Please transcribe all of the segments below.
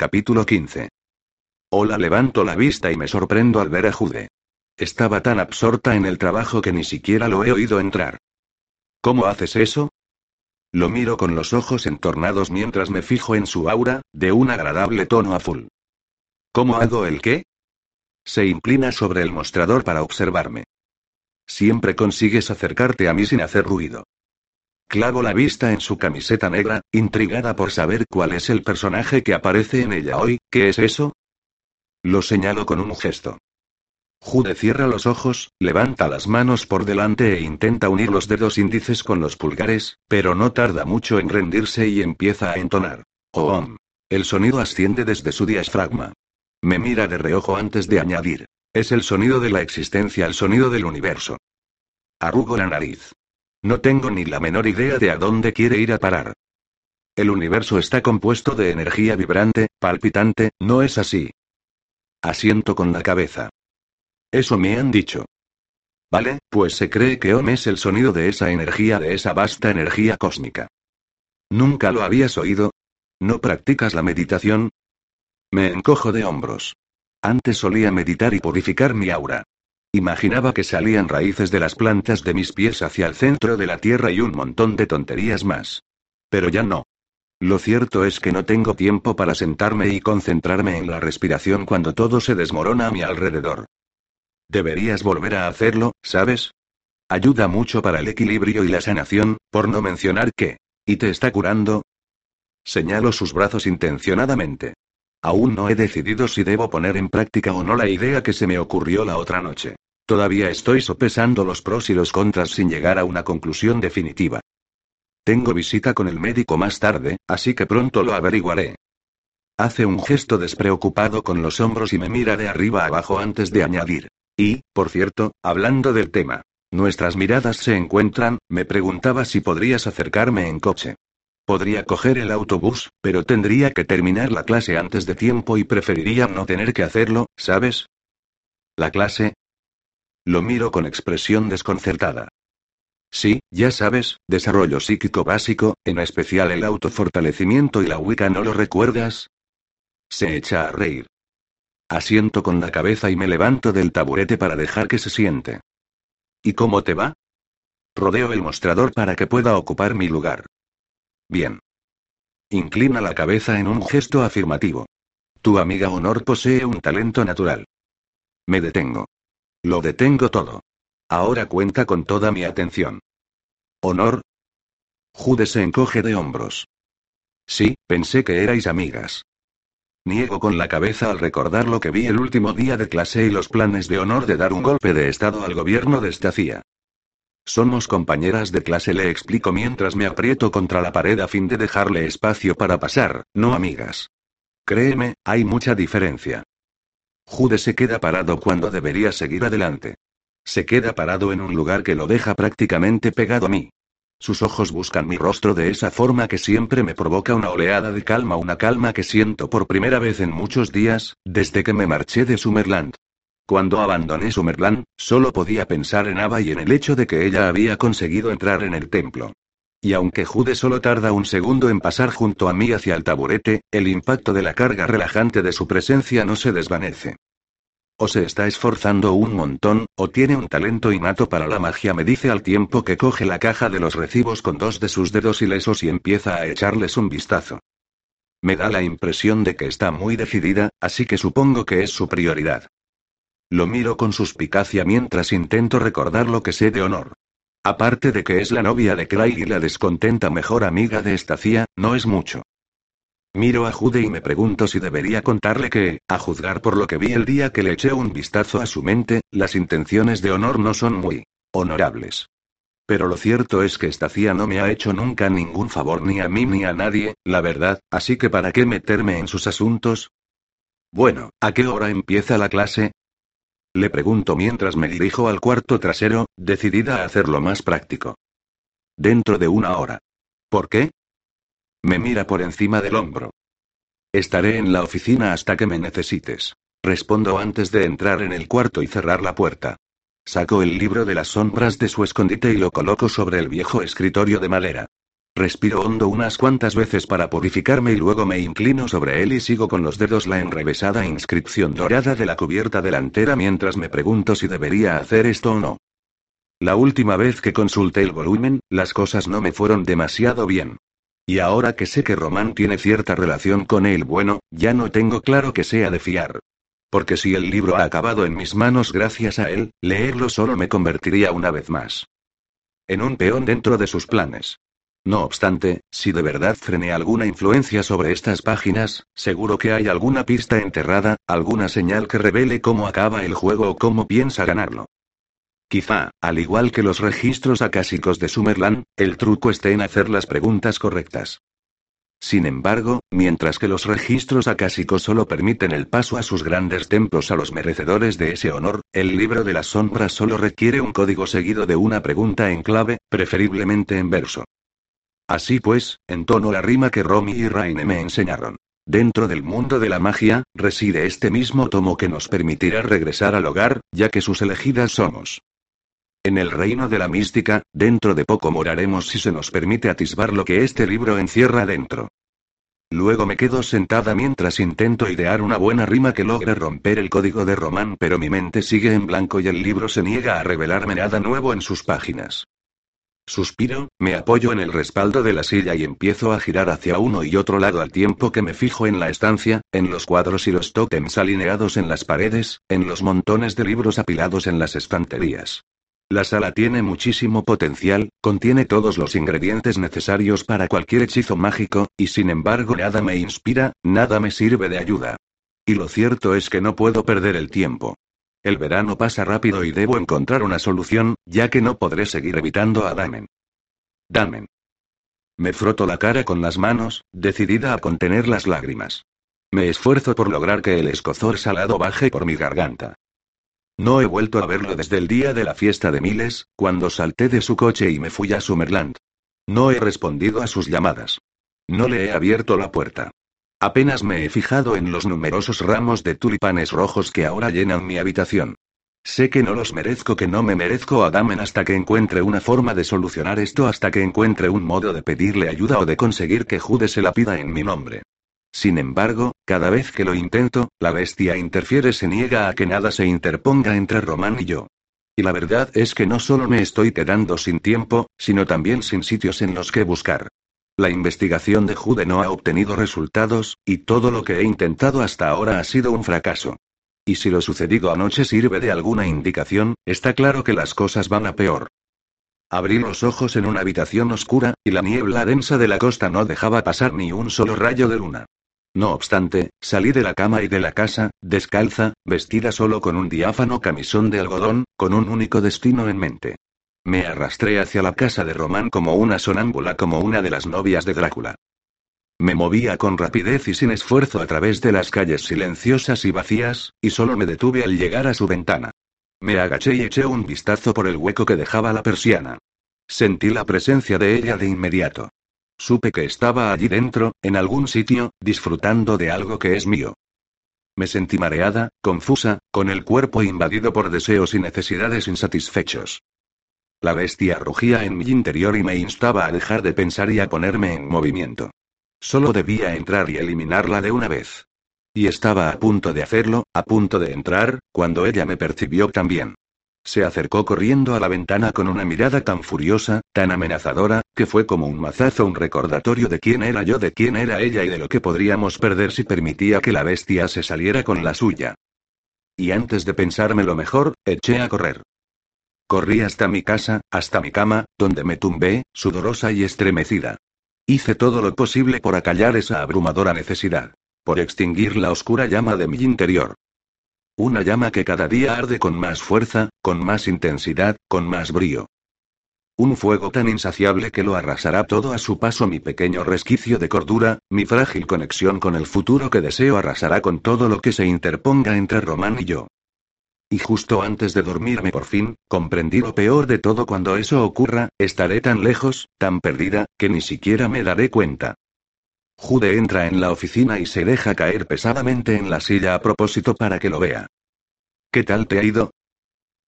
Capítulo 15. Hola, levanto la vista y me sorprendo al ver a Jude. Estaba tan absorta en el trabajo que ni siquiera lo he oído entrar. ¿Cómo haces eso? Lo miro con los ojos entornados mientras me fijo en su aura, de un agradable tono azul. ¿Cómo hago el qué? Se inclina sobre el mostrador para observarme. Siempre consigues acercarte a mí sin hacer ruido. Clavo la vista en su camiseta negra, intrigada por saber cuál es el personaje que aparece en ella hoy, ¿qué es eso? Lo señalo con un gesto. Jude cierra los ojos, levanta las manos por delante e intenta unir los dedos índices con los pulgares, pero no tarda mucho en rendirse y empieza a entonar. Oom. El sonido asciende desde su diafragma. Me mira de reojo antes de añadir. Es el sonido de la existencia, el sonido del universo. Arrugo la nariz. No tengo ni la menor idea de a dónde quiere ir a parar. El universo está compuesto de energía vibrante, palpitante, ¿no es así? Asiento con la cabeza. Eso me han dicho. Vale, pues se cree que Om es el sonido de esa energía, de esa vasta energía cósmica. ¿Nunca lo habías oído? ¿No practicas la meditación? Me encojo de hombros. Antes solía meditar y purificar mi aura. Imaginaba que salían raíces de las plantas de mis pies hacia el centro de la tierra y un montón de tonterías más. Pero ya no. Lo cierto es que no tengo tiempo para sentarme y concentrarme en la respiración cuando todo se desmorona a mi alrededor. Deberías volver a hacerlo, ¿sabes? Ayuda mucho para el equilibrio y la sanación, por no mencionar que... ¿Y te está curando? Señalo sus brazos intencionadamente. Aún no he decidido si debo poner en práctica o no la idea que se me ocurrió la otra noche. Todavía estoy sopesando los pros y los contras sin llegar a una conclusión definitiva. Tengo visita con el médico más tarde, así que pronto lo averiguaré. Hace un gesto despreocupado con los hombros y me mira de arriba abajo antes de añadir. Y, por cierto, hablando del tema. Nuestras miradas se encuentran, me preguntaba si podrías acercarme en coche. Podría coger el autobús, pero tendría que terminar la clase antes de tiempo y preferiría no tener que hacerlo, ¿sabes? ¿La clase? Lo miro con expresión desconcertada. Sí, ya sabes, desarrollo psíquico básico, en especial el autofortalecimiento y la Wicca, ¿no lo recuerdas? Se echa a reír. Asiento con la cabeza y me levanto del taburete para dejar que se siente. ¿Y cómo te va? Rodeo el mostrador para que pueda ocupar mi lugar. Bien. Inclina la cabeza en un gesto afirmativo. Tu amiga Honor posee un talento natural. Me detengo. Lo detengo todo. Ahora cuenta con toda mi atención. ¿Honor? Jude se encoge de hombros. Sí, pensé que erais amigas. Niego con la cabeza al recordar lo que vi el último día de clase y los planes de honor de dar un golpe de estado al gobierno de Estacía. Somos compañeras de clase, le explico mientras me aprieto contra la pared a fin de dejarle espacio para pasar, no amigas. Créeme, hay mucha diferencia. Jude se queda parado cuando debería seguir adelante. Se queda parado en un lugar que lo deja prácticamente pegado a mí. Sus ojos buscan mi rostro de esa forma que siempre me provoca una oleada de calma, una calma que siento por primera vez en muchos días, desde que me marché de Summerland. Cuando abandoné Summerland, solo podía pensar en Ava y en el hecho de que ella había conseguido entrar en el templo. Y aunque Jude solo tarda un segundo en pasar junto a mí hacia el taburete, el impacto de la carga relajante de su presencia no se desvanece. O se está esforzando un montón, o tiene un talento innato para la magia, me dice al tiempo que coge la caja de los recibos con dos de sus dedos ilesos y empieza a echarles un vistazo. Me da la impresión de que está muy decidida, así que supongo que es su prioridad. Lo miro con suspicacia mientras intento recordar lo que sé de honor. Aparte de que es la novia de Craig y la descontenta mejor amiga de Estacia, no es mucho. Miro a Jude y me pregunto si debería contarle que, a juzgar por lo que vi el día que le eché un vistazo a su mente, las intenciones de honor no son muy honorables. Pero lo cierto es que esta CIA no me ha hecho nunca ningún favor ni a mí ni a nadie, la verdad, así que ¿para qué meterme en sus asuntos? Bueno, ¿a qué hora empieza la clase? Le pregunto mientras me dirijo al cuarto trasero, decidida a hacerlo más práctico. Dentro de una hora. ¿Por qué? Me mira por encima del hombro. Estaré en la oficina hasta que me necesites. Respondo antes de entrar en el cuarto y cerrar la puerta. Saco el libro de las sombras de su escondite y lo coloco sobre el viejo escritorio de madera. Respiro hondo unas cuantas veces para purificarme y luego me inclino sobre él y sigo con los dedos la enrevesada inscripción dorada de la cubierta delantera mientras me pregunto si debería hacer esto o no. La última vez que consulté el volumen, las cosas no me fueron demasiado bien. Y ahora que sé que Román tiene cierta relación con él bueno, ya no tengo claro que sea de fiar. Porque si el libro ha acabado en mis manos gracias a él, leerlo solo me convertiría una vez más en un peón dentro de sus planes. No obstante, si de verdad frené alguna influencia sobre estas páginas, seguro que hay alguna pista enterrada, alguna señal que revele cómo acaba el juego o cómo piensa ganarlo. Quizá, al igual que los registros acásicos de Summerland, el truco esté en hacer las preguntas correctas. Sin embargo, mientras que los registros acásicos solo permiten el paso a sus grandes templos a los merecedores de ese honor, el libro de las sombras solo requiere un código seguido de una pregunta en clave, preferiblemente en verso. Así pues, entono la rima que Romy y Raine me enseñaron. Dentro del mundo de la magia, reside este mismo tomo que nos permitirá regresar al hogar, ya que sus elegidas somos. En el reino de la mística, dentro de poco moraremos si se nos permite atisbar lo que este libro encierra dentro. Luego me quedo sentada mientras intento idear una buena rima que logre romper el código de Román, pero mi mente sigue en blanco y el libro se niega a revelarme nada nuevo en sus páginas. Suspiro, me apoyo en el respaldo de la silla y empiezo a girar hacia uno y otro lado al tiempo que me fijo en la estancia, en los cuadros y los tótems alineados en las paredes, en los montones de libros apilados en las estanterías. La sala tiene muchísimo potencial, contiene todos los ingredientes necesarios para cualquier hechizo mágico, y sin embargo nada me inspira, nada me sirve de ayuda. Y lo cierto es que no puedo perder el tiempo. El verano pasa rápido y debo encontrar una solución, ya que no podré seguir evitando a Damen. Damen. Me froto la cara con las manos, decidida a contener las lágrimas. Me esfuerzo por lograr que el escozor salado baje por mi garganta. No he vuelto a verlo desde el día de la fiesta de Miles, cuando salté de su coche y me fui a Summerland. No he respondido a sus llamadas. No le he abierto la puerta. Apenas me he fijado en los numerosos ramos de tulipanes rojos que ahora llenan mi habitación. Sé que no los merezco, que no me merezco a Damen hasta que encuentre una forma de solucionar esto, hasta que encuentre un modo de pedirle ayuda o de conseguir que Jude se la pida en mi nombre. Sin embargo, cada vez que lo intento, la bestia interfiere, se niega a que nada se interponga entre Román y yo. Y la verdad es que no solo me estoy quedando sin tiempo, sino también sin sitios en los que buscar. La investigación de Jude no ha obtenido resultados, y todo lo que he intentado hasta ahora ha sido un fracaso. Y si lo sucedido anoche sirve de alguna indicación, está claro que las cosas van a peor. Abrí los ojos en una habitación oscura, y la niebla densa de la costa no dejaba pasar ni un solo rayo de luna. No obstante, salí de la cama y de la casa, descalza, vestida solo con un diáfano camisón de algodón, con un único destino en mente. Me arrastré hacia la casa de Román como una sonámbula, como una de las novias de Drácula. Me movía con rapidez y sin esfuerzo a través de las calles silenciosas y vacías, y solo me detuve al llegar a su ventana. Me agaché y eché un vistazo por el hueco que dejaba la persiana. Sentí la presencia de ella de inmediato. Supe que estaba allí dentro, en algún sitio, disfrutando de algo que es mío. Me sentí mareada, confusa, con el cuerpo invadido por deseos y necesidades insatisfechos. La bestia rugía en mi interior y me instaba a dejar de pensar y a ponerme en movimiento. Solo debía entrar y eliminarla de una vez. Y estaba a punto de hacerlo, a punto de entrar, cuando ella me percibió también. Se acercó corriendo a la ventana con una mirada tan furiosa, tan amenazadora, que fue como un mazazo, un recordatorio de quién era yo, de quién era ella y de lo que podríamos perder si permitía que la bestia se saliera con la suya. Y antes de pensarme lo mejor, eché a correr. Corrí hasta mi casa, hasta mi cama, donde me tumbé, sudorosa y estremecida. Hice todo lo posible por acallar esa abrumadora necesidad. Por extinguir la oscura llama de mi interior. Una llama que cada día arde con más fuerza, con más intensidad, con más brío. Un fuego tan insaciable que lo arrasará todo a su paso mi pequeño resquicio de cordura, mi frágil conexión con el futuro que deseo arrasará con todo lo que se interponga entre Román y yo. Y justo antes de dormirme por fin, comprendí lo peor de todo cuando eso ocurra, estaré tan lejos, tan perdida, que ni siquiera me daré cuenta. Jude entra en la oficina y se deja caer pesadamente en la silla a propósito para que lo vea. ¿Qué tal te ha ido?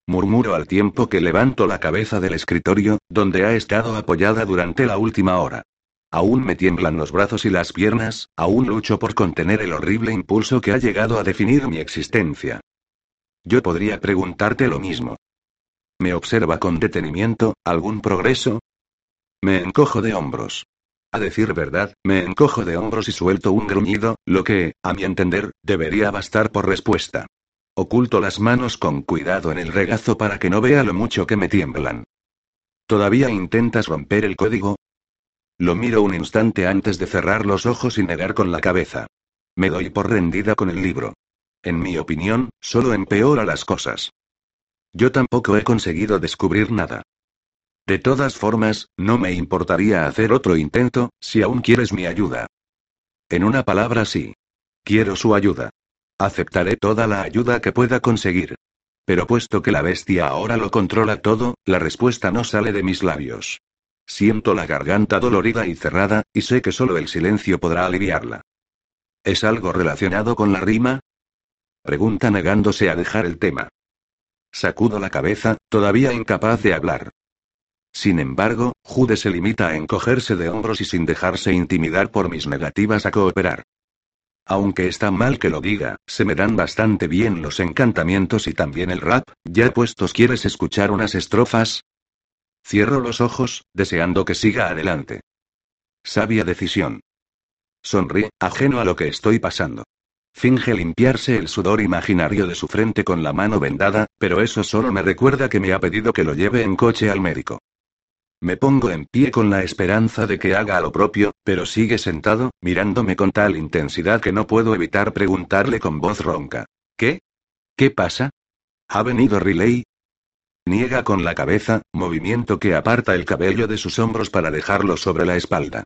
Murmuro al tiempo que levanto la cabeza del escritorio, donde ha estado apoyada durante la última hora. Aún me tiemblan los brazos y las piernas, aún lucho por contener el horrible impulso que ha llegado a definir mi existencia. Yo podría preguntarte lo mismo. Me observa con detenimiento, ¿algún progreso? Me encojo de hombros. A decir verdad, me encojo de hombros y suelto un gruñido, lo que, a mi entender, debería bastar por respuesta. Oculto las manos con cuidado en el regazo para que no vea lo mucho que me tiemblan. ¿Todavía intentas romper el código? Lo miro un instante antes de cerrar los ojos y negar con la cabeza. Me doy por rendida con el libro. En mi opinión, solo empeora las cosas. Yo tampoco he conseguido descubrir nada. De todas formas, no me importaría hacer otro intento, si aún quieres mi ayuda. En una palabra sí. Quiero su ayuda. Aceptaré toda la ayuda que pueda conseguir. Pero puesto que la bestia ahora lo controla todo, la respuesta no sale de mis labios. Siento la garganta dolorida y cerrada, y sé que solo el silencio podrá aliviarla. ¿Es algo relacionado con la rima? Pregunta negándose a dejar el tema. Sacudo la cabeza, todavía incapaz de hablar. Sin embargo, Jude se limita a encogerse de hombros y sin dejarse intimidar por mis negativas a cooperar. Aunque está mal que lo diga, se me dan bastante bien los encantamientos y también el rap, ya puestos quieres escuchar unas estrofas. Cierro los ojos, deseando que siga adelante. Sabia decisión. Sonríe, ajeno a lo que estoy pasando. Finge limpiarse el sudor imaginario de su frente con la mano vendada, pero eso solo me recuerda que me ha pedido que lo lleve en coche al médico. Me pongo en pie con la esperanza de que haga lo propio, pero sigue sentado, mirándome con tal intensidad que no puedo evitar preguntarle con voz ronca. ¿Qué? ¿Qué pasa? ¿Ha venido Riley? Niega con la cabeza, movimiento que aparta el cabello de sus hombros para dejarlo sobre la espalda.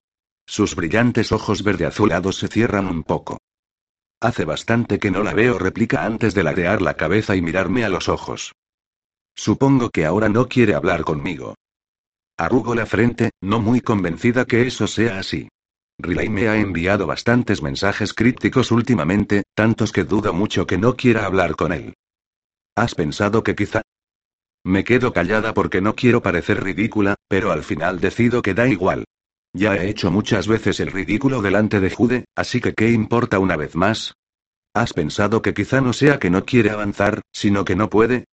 Sus brillantes ojos verde azulados se cierran un poco. Hace bastante que no la veo, replica antes de ladear la cabeza y mirarme a los ojos. Supongo que ahora no quiere hablar conmigo. Arrugo la frente, no muy convencida que eso sea así. Riley me ha enviado bastantes mensajes crípticos últimamente, tantos que dudo mucho que no quiera hablar con él. ¿Has pensado que quizá... Me quedo callada porque no quiero parecer ridícula, pero al final decido que da igual. Ya he hecho muchas veces el ridículo delante de Jude, así que ¿qué importa una vez más? ¿Has pensado que quizá no sea que no quiere avanzar, sino que no puede?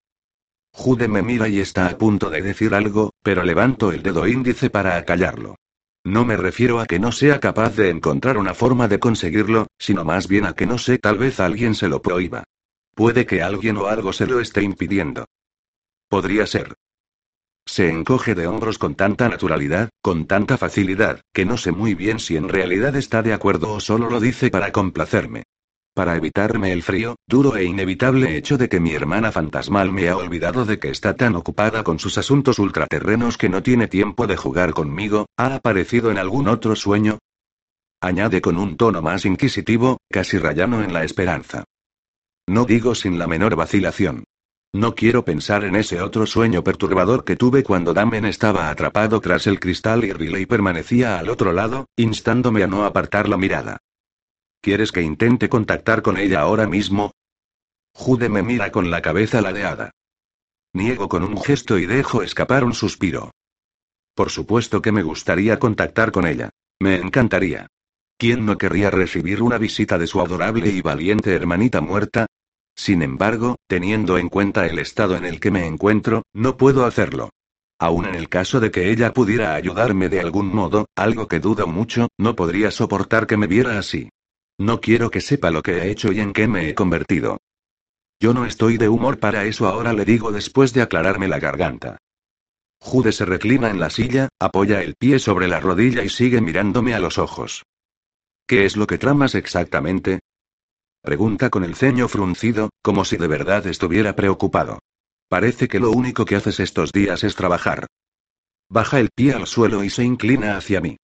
Jude me mira y está a punto de decir algo, pero levanto el dedo índice para acallarlo. No me refiero a que no sea capaz de encontrar una forma de conseguirlo, sino más bien a que no sé, tal vez alguien se lo prohíba. Puede que alguien o algo se lo esté impidiendo. Podría ser. Se encoge de hombros con tanta naturalidad, con tanta facilidad, que no sé muy bien si en realidad está de acuerdo o solo lo dice para complacerme. Para evitarme el frío, duro e inevitable hecho de que mi hermana fantasmal me ha olvidado de que está tan ocupada con sus asuntos ultraterrenos que no tiene tiempo de jugar conmigo, ¿ha aparecido en algún otro sueño? Añade con un tono más inquisitivo, casi rayano en la esperanza. No digo sin la menor vacilación. No quiero pensar en ese otro sueño perturbador que tuve cuando Damen estaba atrapado tras el cristal y Riley permanecía al otro lado, instándome a no apartar la mirada. ¿Quieres que intente contactar con ella ahora mismo? Jude me mira con la cabeza ladeada. Niego con un gesto y dejo escapar un suspiro. Por supuesto que me gustaría contactar con ella. Me encantaría. ¿Quién no querría recibir una visita de su adorable y valiente hermanita muerta? Sin embargo, teniendo en cuenta el estado en el que me encuentro, no puedo hacerlo. Aún en el caso de que ella pudiera ayudarme de algún modo, algo que dudo mucho, no podría soportar que me viera así. No quiero que sepa lo que he hecho y en qué me he convertido. Yo no estoy de humor para eso ahora le digo después de aclararme la garganta. Jude se reclina en la silla, apoya el pie sobre la rodilla y sigue mirándome a los ojos. ¿Qué es lo que tramas exactamente? Pregunta con el ceño fruncido, como si de verdad estuviera preocupado. Parece que lo único que haces estos días es trabajar. Baja el pie al suelo y se inclina hacia mí.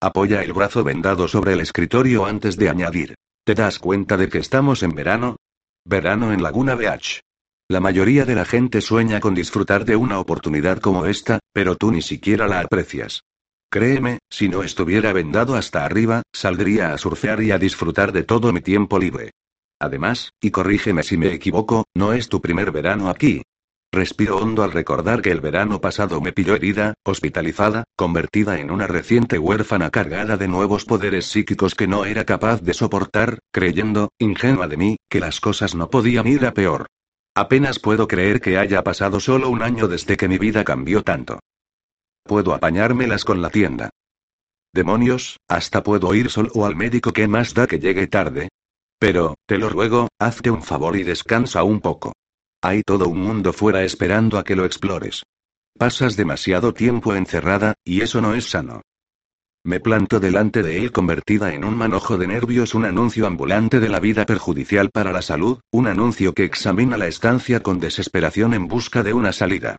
Apoya el brazo vendado sobre el escritorio antes de añadir. ¿Te das cuenta de que estamos en verano? Verano en Laguna Beach. La mayoría de la gente sueña con disfrutar de una oportunidad como esta, pero tú ni siquiera la aprecias. Créeme, si no estuviera vendado hasta arriba, saldría a surfear y a disfrutar de todo mi tiempo libre. Además, y corrígeme si me equivoco, no es tu primer verano aquí. Respiro hondo al recordar que el verano pasado me pilló herida, hospitalizada, convertida en una reciente huérfana cargada de nuevos poderes psíquicos que no era capaz de soportar, creyendo, ingenua de mí, que las cosas no podían ir a peor. Apenas puedo creer que haya pasado solo un año desde que mi vida cambió tanto. Puedo apañármelas con la tienda. Demonios, hasta puedo ir solo al médico que más da que llegue tarde. Pero, te lo ruego, hazte un favor y descansa un poco. Hay todo un mundo fuera esperando a que lo explores. Pasas demasiado tiempo encerrada, y eso no es sano. Me planto delante de él convertida en un manojo de nervios, un anuncio ambulante de la vida perjudicial para la salud, un anuncio que examina la estancia con desesperación en busca de una salida.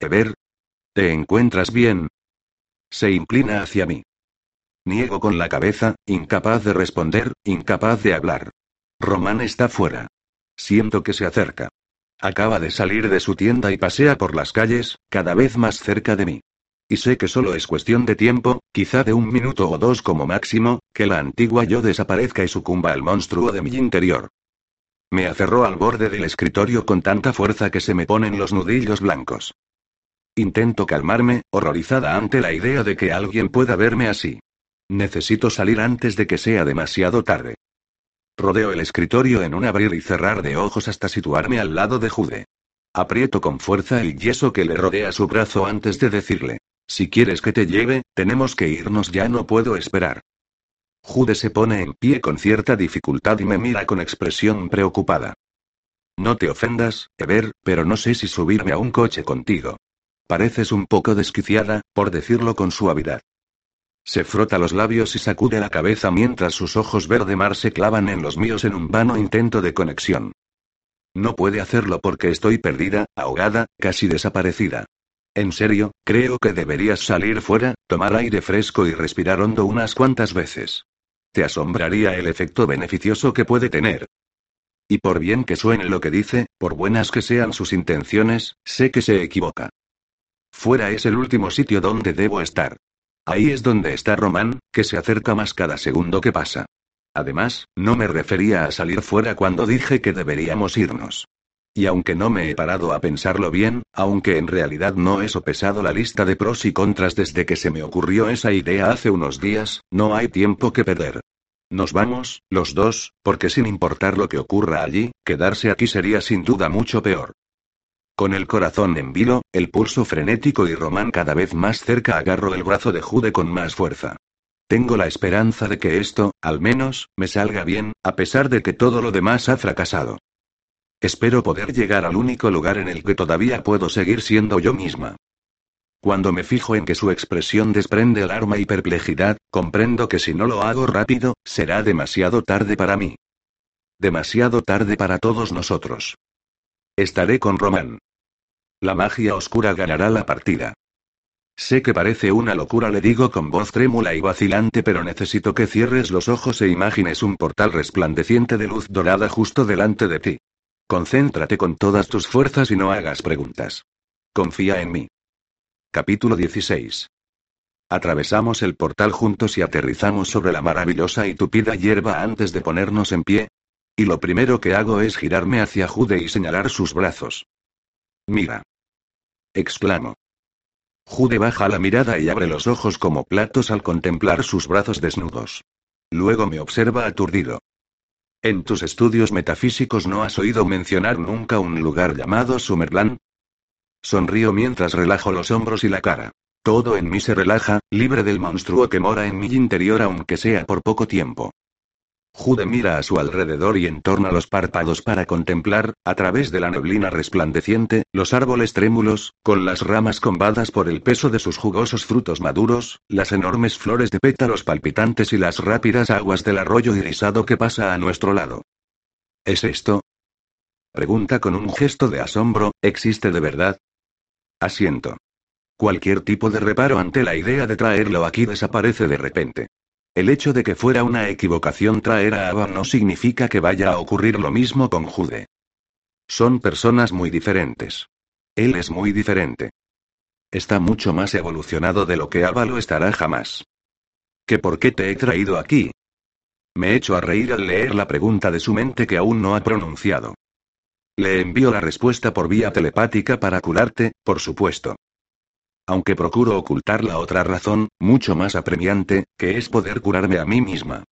Ever. ¿Te encuentras bien? Se inclina hacia mí. Niego con la cabeza, incapaz de responder, incapaz de hablar. Román está fuera. Siento que se acerca. Acaba de salir de su tienda y pasea por las calles, cada vez más cerca de mí. Y sé que solo es cuestión de tiempo, quizá de un minuto o dos como máximo, que la antigua yo desaparezca y sucumba al monstruo de mi interior. Me aferró al borde del escritorio con tanta fuerza que se me ponen los nudillos blancos. Intento calmarme, horrorizada ante la idea de que alguien pueda verme así. Necesito salir antes de que sea demasiado tarde. Rodeo el escritorio en un abrir y cerrar de ojos hasta situarme al lado de Jude. Aprieto con fuerza el yeso que le rodea su brazo antes de decirle. Si quieres que te lleve, tenemos que irnos ya no puedo esperar. Jude se pone en pie con cierta dificultad y me mira con expresión preocupada. No te ofendas, Ever, pero no sé si subirme a un coche contigo. Pareces un poco desquiciada, por decirlo con suavidad. Se frota los labios y sacude la cabeza mientras sus ojos verde mar se clavan en los míos en un vano intento de conexión. No puede hacerlo porque estoy perdida, ahogada, casi desaparecida. En serio, creo que deberías salir fuera, tomar aire fresco y respirar hondo unas cuantas veces. Te asombraría el efecto beneficioso que puede tener. Y por bien que suene lo que dice, por buenas que sean sus intenciones, sé que se equivoca. Fuera es el último sitio donde debo estar. Ahí es donde está Román, que se acerca más cada segundo que pasa. Además, no me refería a salir fuera cuando dije que deberíamos irnos. Y aunque no me he parado a pensarlo bien, aunque en realidad no he sopesado la lista de pros y contras desde que se me ocurrió esa idea hace unos días, no hay tiempo que perder. Nos vamos, los dos, porque sin importar lo que ocurra allí, quedarse aquí sería sin duda mucho peor. Con el corazón en vilo, el pulso frenético y Román cada vez más cerca agarro el brazo de Jude con más fuerza. Tengo la esperanza de que esto, al menos, me salga bien, a pesar de que todo lo demás ha fracasado. Espero poder llegar al único lugar en el que todavía puedo seguir siendo yo misma. Cuando me fijo en que su expresión desprende alarma y perplejidad, comprendo que si no lo hago rápido, será demasiado tarde para mí. Demasiado tarde para todos nosotros. Estaré con Román. La magia oscura ganará la partida. Sé que parece una locura, le digo con voz trémula y vacilante, pero necesito que cierres los ojos e imagines un portal resplandeciente de luz dorada justo delante de ti. Concéntrate con todas tus fuerzas y no hagas preguntas. Confía en mí. Capítulo 16. Atravesamos el portal juntos y aterrizamos sobre la maravillosa y tupida hierba antes de ponernos en pie. Y lo primero que hago es girarme hacia Jude y señalar sus brazos. Mira. Exclamo. Jude baja la mirada y abre los ojos como platos al contemplar sus brazos desnudos. Luego me observa aturdido. ¿En tus estudios metafísicos no has oído mencionar nunca un lugar llamado Summerland? Sonrío mientras relajo los hombros y la cara. Todo en mí se relaja, libre del monstruo que mora en mi interior aunque sea por poco tiempo. Jude mira a su alrededor y entorna los párpados para contemplar, a través de la neblina resplandeciente, los árboles trémulos, con las ramas combadas por el peso de sus jugosos frutos maduros, las enormes flores de pétalos palpitantes y las rápidas aguas del arroyo irisado que pasa a nuestro lado. ¿Es esto? Pregunta con un gesto de asombro, ¿existe de verdad? Asiento. Cualquier tipo de reparo ante la idea de traerlo aquí desaparece de repente. El hecho de que fuera una equivocación traer a Ava no significa que vaya a ocurrir lo mismo con Jude. Son personas muy diferentes. Él es muy diferente. Está mucho más evolucionado de lo que Ava lo estará jamás. ¿Que por qué te he traído aquí? Me echo a reír al leer la pregunta de su mente que aún no ha pronunciado. Le envío la respuesta por vía telepática para curarte, por supuesto aunque procuro ocultar la otra razón, mucho más apremiante, que es poder curarme a mí misma.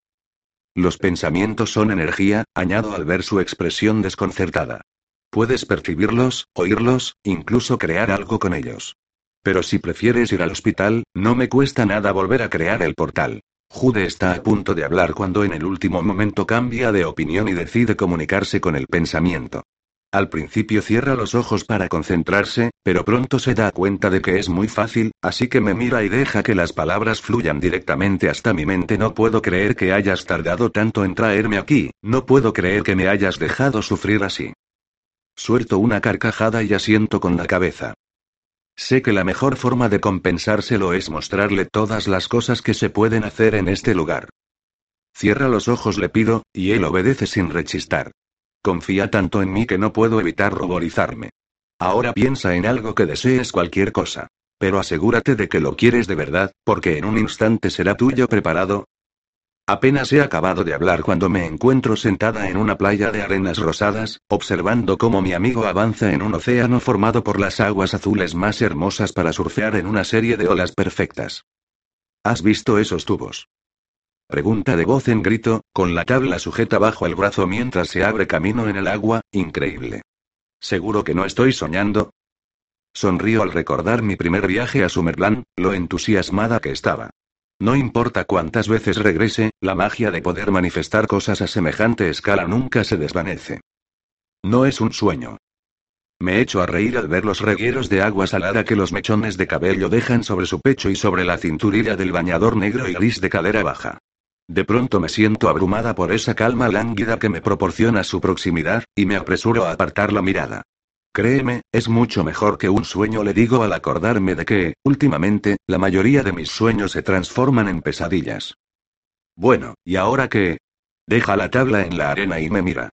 Los pensamientos son energía, añado al ver su expresión desconcertada. Puedes percibirlos, oírlos, incluso crear algo con ellos. Pero si prefieres ir al hospital, no me cuesta nada volver a crear el portal. Jude está a punto de hablar cuando en el último momento cambia de opinión y decide comunicarse con el pensamiento. Al principio cierra los ojos para concentrarse, pero pronto se da cuenta de que es muy fácil, así que me mira y deja que las palabras fluyan directamente hasta mi mente. No puedo creer que hayas tardado tanto en traerme aquí, no puedo creer que me hayas dejado sufrir así. Suelto una carcajada y asiento con la cabeza. Sé que la mejor forma de compensárselo es mostrarle todas las cosas que se pueden hacer en este lugar. Cierra los ojos, le pido, y él obedece sin rechistar. Confía tanto en mí que no puedo evitar ruborizarme. Ahora piensa en algo que desees cualquier cosa. Pero asegúrate de que lo quieres de verdad, porque en un instante será tuyo preparado. Apenas he acabado de hablar cuando me encuentro sentada en una playa de arenas rosadas, observando cómo mi amigo avanza en un océano formado por las aguas azules más hermosas para surfear en una serie de olas perfectas. ¿Has visto esos tubos? Pregunta de voz en grito, con la tabla sujeta bajo el brazo mientras se abre camino en el agua, increíble. ¿Seguro que no estoy soñando? Sonrío al recordar mi primer viaje a Summerland, lo entusiasmada que estaba. No importa cuántas veces regrese, la magia de poder manifestar cosas a semejante escala nunca se desvanece. No es un sueño. Me echo a reír al ver los regueros de agua salada que los mechones de cabello dejan sobre su pecho y sobre la cinturilla del bañador negro y gris de cadera baja. De pronto me siento abrumada por esa calma lánguida que me proporciona su proximidad, y me apresuro a apartar la mirada. Créeme, es mucho mejor que un sueño, le digo al acordarme de que, últimamente, la mayoría de mis sueños se transforman en pesadillas. Bueno, ¿y ahora qué? Deja la tabla en la arena y me mira.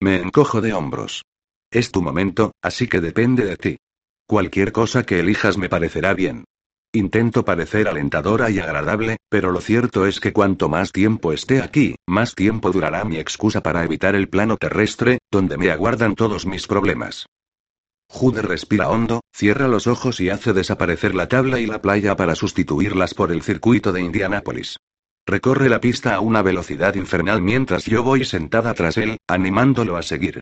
Me encojo de hombros. Es tu momento, así que depende de ti. Cualquier cosa que elijas me parecerá bien. Intento parecer alentadora y agradable, pero lo cierto es que cuanto más tiempo esté aquí, más tiempo durará mi excusa para evitar el plano terrestre, donde me aguardan todos mis problemas. Jude respira hondo, cierra los ojos y hace desaparecer la tabla y la playa para sustituirlas por el circuito de Indianápolis. Recorre la pista a una velocidad infernal mientras yo voy sentada tras él, animándolo a seguir.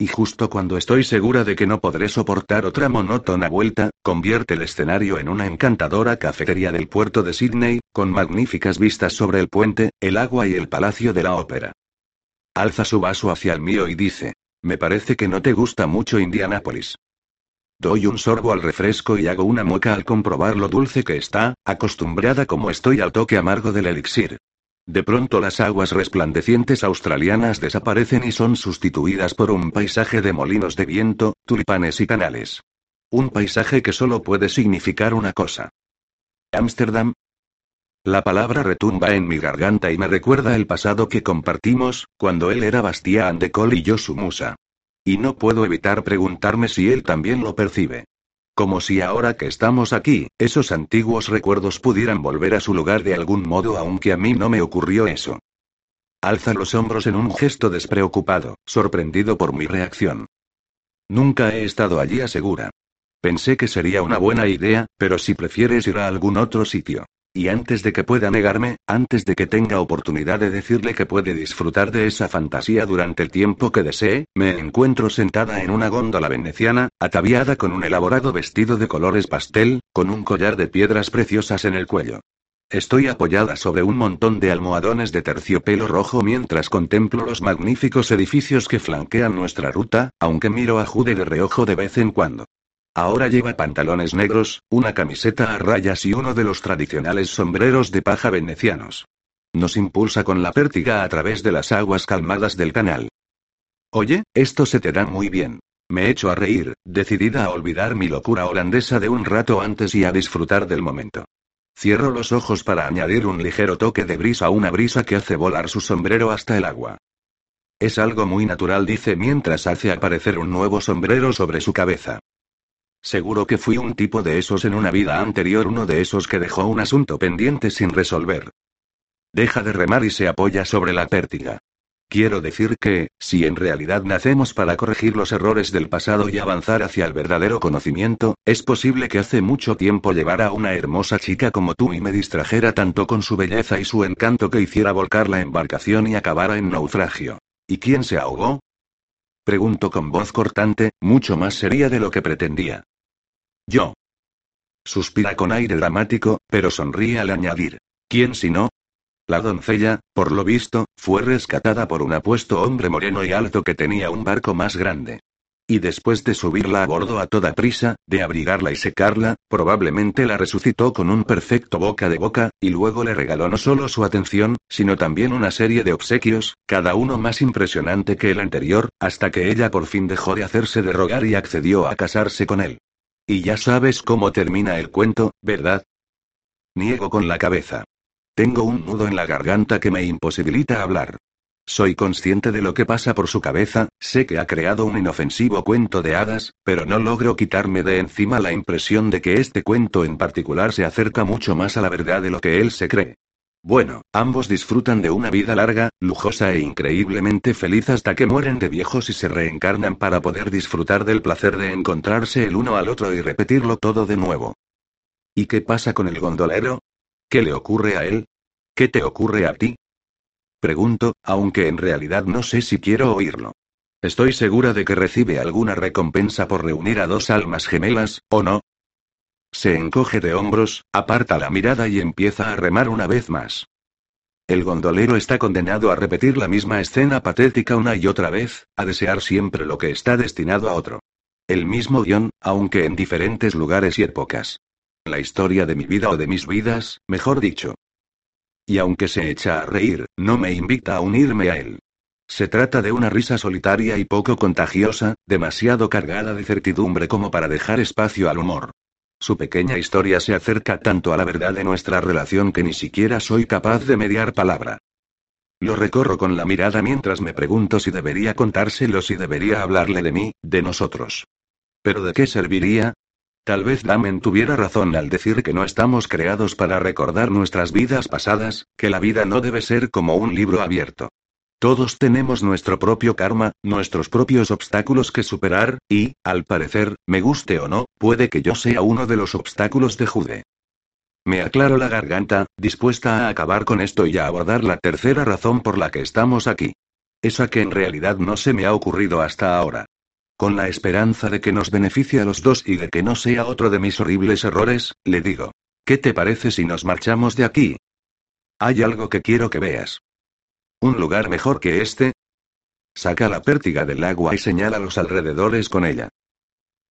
Y justo cuando estoy segura de que no podré soportar otra monótona vuelta, convierte el escenario en una encantadora cafetería del puerto de Sydney, con magníficas vistas sobre el puente, el agua y el palacio de la ópera. Alza su vaso hacia el mío y dice, me parece que no te gusta mucho Indianápolis. Doy un sorbo al refresco y hago una mueca al comprobar lo dulce que está, acostumbrada como estoy al toque amargo del elixir. De pronto las aguas resplandecientes australianas desaparecen y son sustituidas por un paisaje de molinos de viento, tulipanes y canales. Un paisaje que solo puede significar una cosa. Ámsterdam. La palabra retumba en mi garganta y me recuerda el pasado que compartimos, cuando él era Bastián de Col y yo su musa. Y no puedo evitar preguntarme si él también lo percibe. Como si ahora que estamos aquí, esos antiguos recuerdos pudieran volver a su lugar de algún modo, aunque a mí no me ocurrió eso. Alza los hombros en un gesto despreocupado, sorprendido por mi reacción. Nunca he estado allí, asegura. Pensé que sería una buena idea, pero si prefieres ir a algún otro sitio. Y antes de que pueda negarme, antes de que tenga oportunidad de decirle que puede disfrutar de esa fantasía durante el tiempo que desee, me encuentro sentada en una góndola veneciana, ataviada con un elaborado vestido de colores pastel, con un collar de piedras preciosas en el cuello. Estoy apoyada sobre un montón de almohadones de terciopelo rojo mientras contemplo los magníficos edificios que flanquean nuestra ruta, aunque miro a Jude de reojo de vez en cuando. Ahora lleva pantalones negros, una camiseta a rayas y uno de los tradicionales sombreros de paja venecianos. Nos impulsa con la pértiga a través de las aguas calmadas del canal. Oye, esto se te da muy bien. Me echo a reír, decidida a olvidar mi locura holandesa de un rato antes y a disfrutar del momento. Cierro los ojos para añadir un ligero toque de brisa a una brisa que hace volar su sombrero hasta el agua. Es algo muy natural, dice mientras hace aparecer un nuevo sombrero sobre su cabeza. Seguro que fui un tipo de esos en una vida anterior, uno de esos que dejó un asunto pendiente sin resolver. Deja de remar y se apoya sobre la pértiga. Quiero decir que, si en realidad nacemos para corregir los errores del pasado y avanzar hacia el verdadero conocimiento, es posible que hace mucho tiempo llevara a una hermosa chica como tú y me distrajera tanto con su belleza y su encanto que hiciera volcar la embarcación y acabara en naufragio. ¿Y quién se ahogó? Pregunto con voz cortante, mucho más seria de lo que pretendía. Yo. Suspira con aire dramático, pero sonríe al añadir. ¿Quién si no? La doncella, por lo visto, fue rescatada por un apuesto hombre moreno y alto que tenía un barco más grande. Y después de subirla a bordo a toda prisa, de abrigarla y secarla, probablemente la resucitó con un perfecto boca de boca, y luego le regaló no solo su atención, sino también una serie de obsequios, cada uno más impresionante que el anterior, hasta que ella por fin dejó de hacerse de rogar y accedió a casarse con él. Y ya sabes cómo termina el cuento, ¿verdad? Niego con la cabeza. Tengo un nudo en la garganta que me imposibilita hablar. Soy consciente de lo que pasa por su cabeza, sé que ha creado un inofensivo cuento de hadas, pero no logro quitarme de encima la impresión de que este cuento en particular se acerca mucho más a la verdad de lo que él se cree. Bueno, ambos disfrutan de una vida larga, lujosa e increíblemente feliz hasta que mueren de viejos y se reencarnan para poder disfrutar del placer de encontrarse el uno al otro y repetirlo todo de nuevo. ¿Y qué pasa con el gondolero? ¿Qué le ocurre a él? ¿Qué te ocurre a ti? Pregunto, aunque en realidad no sé si quiero oírlo. Estoy segura de que recibe alguna recompensa por reunir a dos almas gemelas, ¿o no? Se encoge de hombros, aparta la mirada y empieza a remar una vez más. El gondolero está condenado a repetir la misma escena patética una y otra vez, a desear siempre lo que está destinado a otro. El mismo guion, aunque en diferentes lugares y épocas. La historia de mi vida o de mis vidas, mejor dicho. Y aunque se echa a reír, no me invita a unirme a él. Se trata de una risa solitaria y poco contagiosa, demasiado cargada de certidumbre como para dejar espacio al humor. Su pequeña historia se acerca tanto a la verdad de nuestra relación que ni siquiera soy capaz de mediar palabra. Lo recorro con la mirada mientras me pregunto si debería contárselo, si debería hablarle de mí, de nosotros. ¿Pero de qué serviría? Tal vez Damen tuviera razón al decir que no estamos creados para recordar nuestras vidas pasadas, que la vida no debe ser como un libro abierto. Todos tenemos nuestro propio karma, nuestros propios obstáculos que superar, y, al parecer, me guste o no, puede que yo sea uno de los obstáculos de Jude. Me aclaro la garganta, dispuesta a acabar con esto y a abordar la tercera razón por la que estamos aquí. Esa que en realidad no se me ha ocurrido hasta ahora. Con la esperanza de que nos beneficie a los dos y de que no sea otro de mis horribles errores, le digo. ¿Qué te parece si nos marchamos de aquí? Hay algo que quiero que veas. ¿Un lugar mejor que este? Saca la pértiga del agua y señala los alrededores con ella.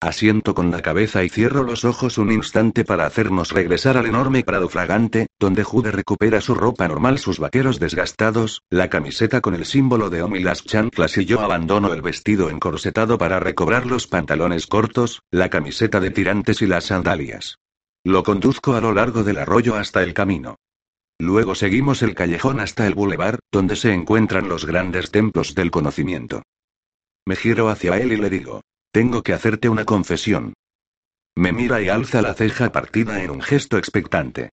Asiento con la cabeza y cierro los ojos un instante para hacernos regresar al enorme prado fragante, donde Jude recupera su ropa normal, sus vaqueros desgastados, la camiseta con el símbolo de Om y las chanclas y yo abandono el vestido encorsetado para recobrar los pantalones cortos, la camiseta de tirantes y las sandalias. Lo conduzco a lo largo del arroyo hasta el camino. Luego seguimos el callejón hasta el bulevar, donde se encuentran los grandes templos del conocimiento. Me giro hacia él y le digo, tengo que hacerte una confesión. Me mira y alza la ceja partida en un gesto expectante.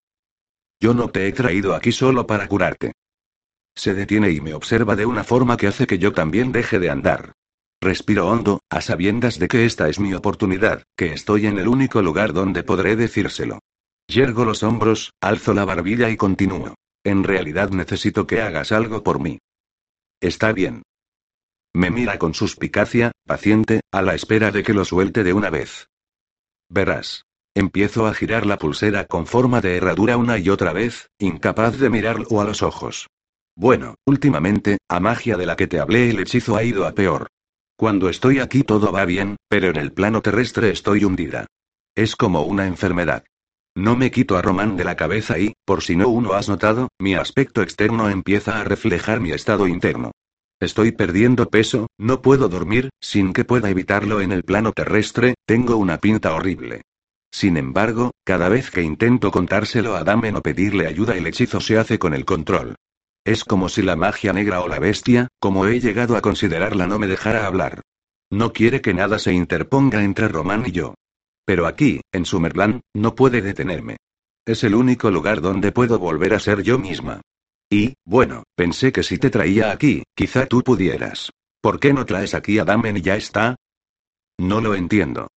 Yo no te he traído aquí solo para curarte. Se detiene y me observa de una forma que hace que yo también deje de andar. Respiro hondo, a sabiendas de que esta es mi oportunidad, que estoy en el único lugar donde podré decírselo. Yergo los hombros, alzo la barbilla y continúo. En realidad necesito que hagas algo por mí. Está bien. Me mira con suspicacia, paciente, a la espera de que lo suelte de una vez. Verás. Empiezo a girar la pulsera con forma de herradura una y otra vez, incapaz de mirarlo a los ojos. Bueno, últimamente, a magia de la que te hablé el hechizo ha ido a peor. Cuando estoy aquí todo va bien, pero en el plano terrestre estoy hundida. Es como una enfermedad. No me quito a Román de la cabeza y, por si no uno has notado, mi aspecto externo empieza a reflejar mi estado interno. Estoy perdiendo peso, no puedo dormir, sin que pueda evitarlo en el plano terrestre, tengo una pinta horrible. Sin embargo, cada vez que intento contárselo a Damen o pedirle ayuda el hechizo se hace con el control. Es como si la magia negra o la bestia, como he llegado a considerarla, no me dejara hablar. No quiere que nada se interponga entre Román y yo. Pero aquí, en Summerland, no puede detenerme. Es el único lugar donde puedo volver a ser yo misma. Y, bueno, pensé que si te traía aquí, quizá tú pudieras. ¿Por qué no traes aquí a Damen y ya está? No lo entiendo.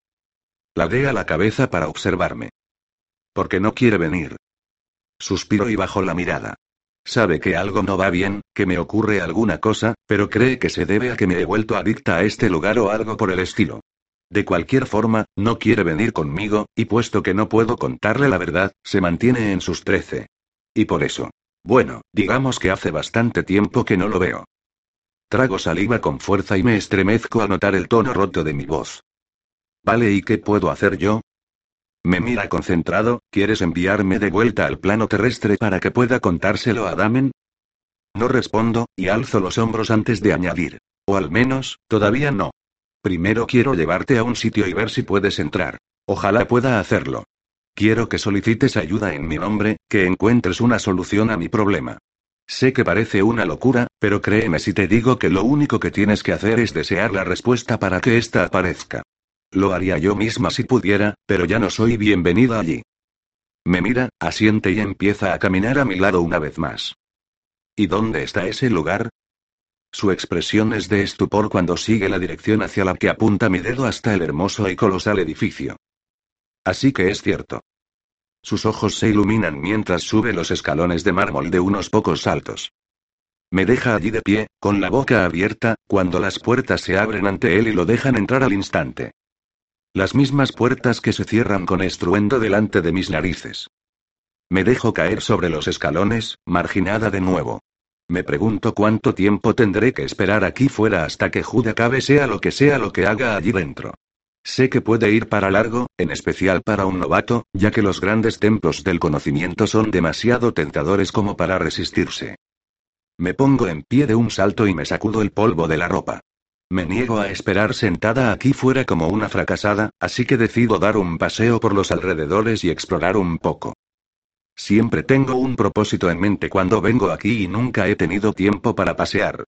La a la cabeza para observarme. Porque no quiere venir. Suspiro y bajo la mirada. Sabe que algo no va bien, que me ocurre alguna cosa, pero cree que se debe a que me he vuelto adicta a este lugar o algo por el estilo. De cualquier forma, no quiere venir conmigo, y puesto que no puedo contarle la verdad, se mantiene en sus trece. Y por eso. Bueno, digamos que hace bastante tiempo que no lo veo. Trago saliva con fuerza y me estremezco al notar el tono roto de mi voz. Vale, ¿y qué puedo hacer yo? Me mira concentrado, ¿quieres enviarme de vuelta al plano terrestre para que pueda contárselo a Damen? No respondo, y alzo los hombros antes de añadir. O al menos, todavía no. Primero quiero llevarte a un sitio y ver si puedes entrar. Ojalá pueda hacerlo. Quiero que solicites ayuda en mi nombre, que encuentres una solución a mi problema. Sé que parece una locura, pero créeme si te digo que lo único que tienes que hacer es desear la respuesta para que ésta aparezca. Lo haría yo misma si pudiera, pero ya no soy bienvenida allí. Me mira, asiente y empieza a caminar a mi lado una vez más. ¿Y dónde está ese lugar? Su expresión es de estupor cuando sigue la dirección hacia la que apunta mi dedo hasta el hermoso y colosal edificio. Así que es cierto. Sus ojos se iluminan mientras sube los escalones de mármol de unos pocos saltos. Me deja allí de pie, con la boca abierta, cuando las puertas se abren ante él y lo dejan entrar al instante. Las mismas puertas que se cierran con estruendo delante de mis narices. Me dejo caer sobre los escalones, marginada de nuevo. Me pregunto cuánto tiempo tendré que esperar aquí fuera hasta que Jude acabe sea lo que sea lo que haga allí dentro. Sé que puede ir para largo, en especial para un novato, ya que los grandes templos del conocimiento son demasiado tentadores como para resistirse. Me pongo en pie de un salto y me sacudo el polvo de la ropa. Me niego a esperar sentada aquí fuera como una fracasada, así que decido dar un paseo por los alrededores y explorar un poco. Siempre tengo un propósito en mente cuando vengo aquí y nunca he tenido tiempo para pasear.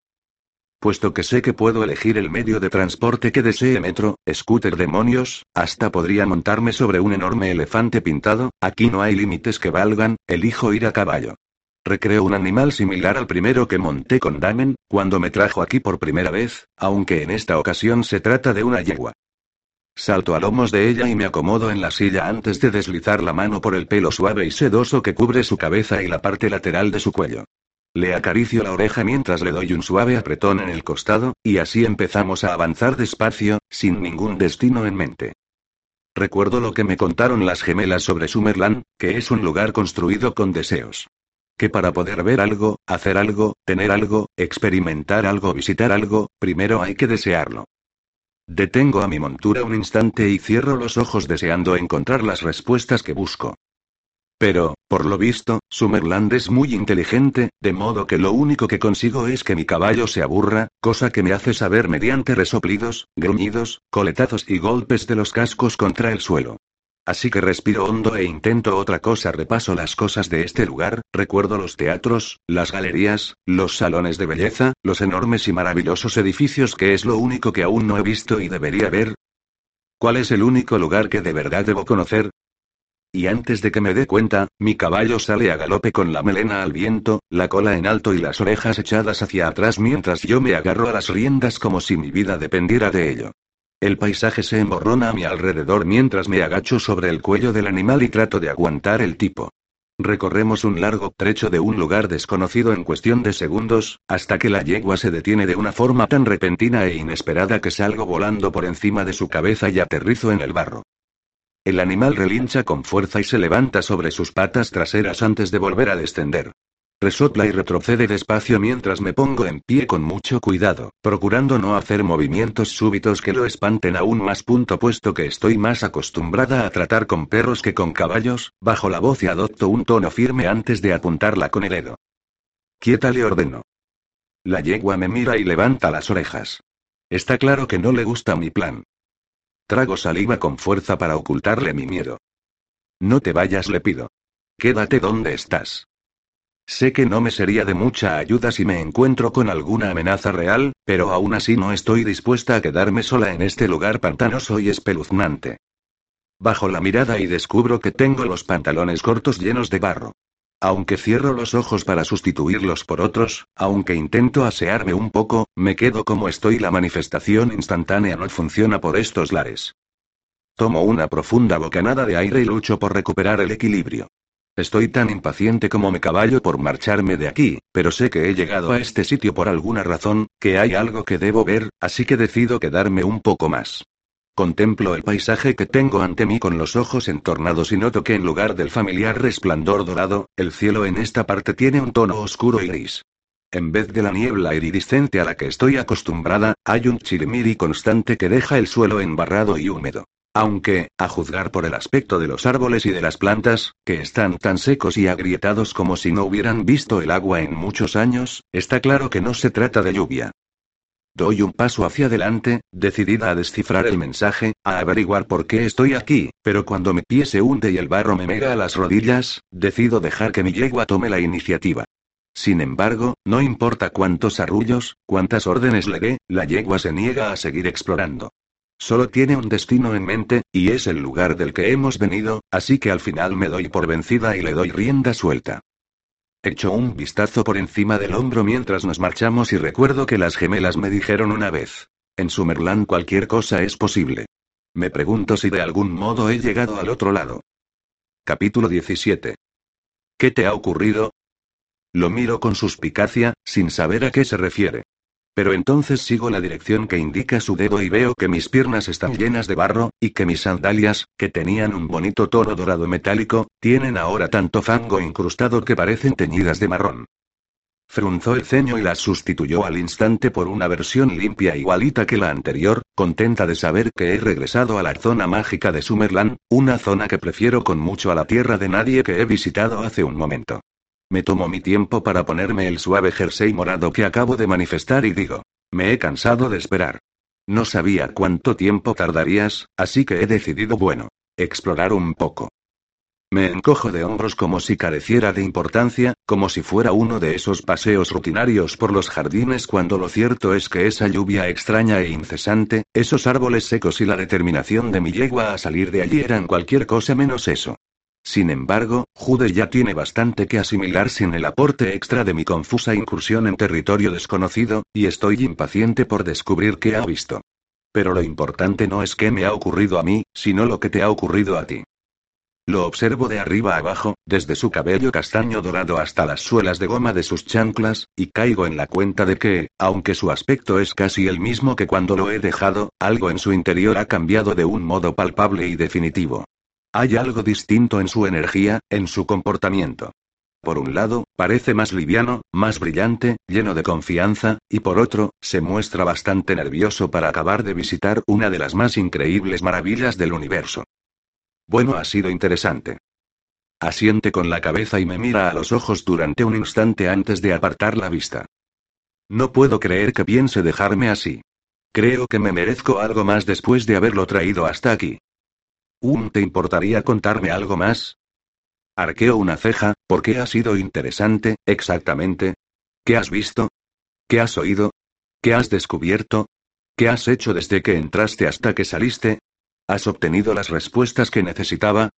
Puesto que sé que puedo elegir el medio de transporte que desee metro, scooter demonios, hasta podría montarme sobre un enorme elefante pintado, aquí no hay límites que valgan, elijo ir a caballo. Recreo un animal similar al primero que monté con Damen, cuando me trajo aquí por primera vez, aunque en esta ocasión se trata de una yegua. Salto a lomos de ella y me acomodo en la silla antes de deslizar la mano por el pelo suave y sedoso que cubre su cabeza y la parte lateral de su cuello. Le acaricio la oreja mientras le doy un suave apretón en el costado, y así empezamos a avanzar despacio, sin ningún destino en mente. Recuerdo lo que me contaron las gemelas sobre Summerland, que es un lugar construido con deseos que para poder ver algo, hacer algo, tener algo, experimentar algo, visitar algo, primero hay que desearlo. Detengo a mi montura un instante y cierro los ojos deseando encontrar las respuestas que busco. Pero, por lo visto, Summerland es muy inteligente, de modo que lo único que consigo es que mi caballo se aburra, cosa que me hace saber mediante resoplidos, gruñidos, coletazos y golpes de los cascos contra el suelo. Así que respiro hondo e intento otra cosa. Repaso las cosas de este lugar, recuerdo los teatros, las galerías, los salones de belleza, los enormes y maravillosos edificios que es lo único que aún no he visto y debería ver. ¿Cuál es el único lugar que de verdad debo conocer? Y antes de que me dé cuenta, mi caballo sale a galope con la melena al viento, la cola en alto y las orejas echadas hacia atrás mientras yo me agarro a las riendas como si mi vida dependiera de ello. El paisaje se emborrona a mi alrededor mientras me agacho sobre el cuello del animal y trato de aguantar el tipo. Recorremos un largo trecho de un lugar desconocido en cuestión de segundos, hasta que la yegua se detiene de una forma tan repentina e inesperada que salgo volando por encima de su cabeza y aterrizo en el barro. El animal relincha con fuerza y se levanta sobre sus patas traseras antes de volver a descender. Resopla y retrocede despacio mientras me pongo en pie con mucho cuidado, procurando no hacer movimientos súbitos que lo espanten aún más punto puesto que estoy más acostumbrada a tratar con perros que con caballos, bajo la voz y adopto un tono firme antes de apuntarla con el dedo. Quieta le ordeno. La yegua me mira y levanta las orejas. Está claro que no le gusta mi plan. Trago saliva con fuerza para ocultarle mi miedo. No te vayas, le pido. Quédate donde estás. Sé que no me sería de mucha ayuda si me encuentro con alguna amenaza real, pero aún así no estoy dispuesta a quedarme sola en este lugar pantanoso y espeluznante. Bajo la mirada y descubro que tengo los pantalones cortos llenos de barro. Aunque cierro los ojos para sustituirlos por otros, aunque intento asearme un poco, me quedo como estoy. La manifestación instantánea no funciona por estos lares. Tomo una profunda bocanada de aire y lucho por recuperar el equilibrio. Estoy tan impaciente como mi caballo por marcharme de aquí, pero sé que he llegado a este sitio por alguna razón, que hay algo que debo ver, así que decido quedarme un poco más. Contemplo el paisaje que tengo ante mí con los ojos entornados y noto que en lugar del familiar resplandor dorado, el cielo en esta parte tiene un tono oscuro y gris. En vez de la niebla iridiscente a la que estoy acostumbrada, hay un chirimiri constante que deja el suelo embarrado y húmedo. Aunque, a juzgar por el aspecto de los árboles y de las plantas, que están tan secos y agrietados como si no hubieran visto el agua en muchos años, está claro que no se trata de lluvia. Doy un paso hacia adelante, decidida a descifrar el mensaje, a averiguar por qué estoy aquí, pero cuando mi pie se hunde y el barro me mega a las rodillas, decido dejar que mi yegua tome la iniciativa. Sin embargo, no importa cuántos arrullos, cuántas órdenes le dé, la yegua se niega a seguir explorando. Solo tiene un destino en mente, y es el lugar del que hemos venido, así que al final me doy por vencida y le doy rienda suelta. Echo un vistazo por encima del hombro mientras nos marchamos y recuerdo que las gemelas me dijeron una vez. En Summerland cualquier cosa es posible. Me pregunto si de algún modo he llegado al otro lado. Capítulo 17. ¿Qué te ha ocurrido? Lo miro con suspicacia, sin saber a qué se refiere. Pero entonces sigo la dirección que indica su dedo y veo que mis piernas están llenas de barro, y que mis sandalias, que tenían un bonito tono dorado metálico, tienen ahora tanto fango incrustado que parecen teñidas de marrón. Frunzó el ceño y las sustituyó al instante por una versión limpia igualita que la anterior, contenta de saber que he regresado a la zona mágica de Summerland, una zona que prefiero con mucho a la tierra de nadie que he visitado hace un momento. Me tomo mi tiempo para ponerme el suave jersey morado que acabo de manifestar y digo, me he cansado de esperar. No sabía cuánto tiempo tardarías, así que he decidido, bueno, explorar un poco. Me encojo de hombros como si careciera de importancia, como si fuera uno de esos paseos rutinarios por los jardines cuando lo cierto es que esa lluvia extraña e incesante, esos árboles secos y la determinación de mi yegua a salir de allí eran cualquier cosa menos eso. Sin embargo, Jude ya tiene bastante que asimilar sin el aporte extra de mi confusa incursión en territorio desconocido, y estoy impaciente por descubrir qué ha visto. Pero lo importante no es qué me ha ocurrido a mí, sino lo que te ha ocurrido a ti. Lo observo de arriba abajo, desde su cabello castaño dorado hasta las suelas de goma de sus chanclas, y caigo en la cuenta de que, aunque su aspecto es casi el mismo que cuando lo he dejado, algo en su interior ha cambiado de un modo palpable y definitivo. Hay algo distinto en su energía, en su comportamiento. Por un lado, parece más liviano, más brillante, lleno de confianza, y por otro, se muestra bastante nervioso para acabar de visitar una de las más increíbles maravillas del universo. Bueno, ha sido interesante. Asiente con la cabeza y me mira a los ojos durante un instante antes de apartar la vista. No puedo creer que piense dejarme así. Creo que me merezco algo más después de haberlo traído hasta aquí. ¿Un te importaría contarme algo más? Arqueo una ceja, ¿por qué ha sido interesante, exactamente? ¿Qué has visto? ¿Qué has oído? ¿Qué has descubierto? ¿Qué has hecho desde que entraste hasta que saliste? ¿Has obtenido las respuestas que necesitaba?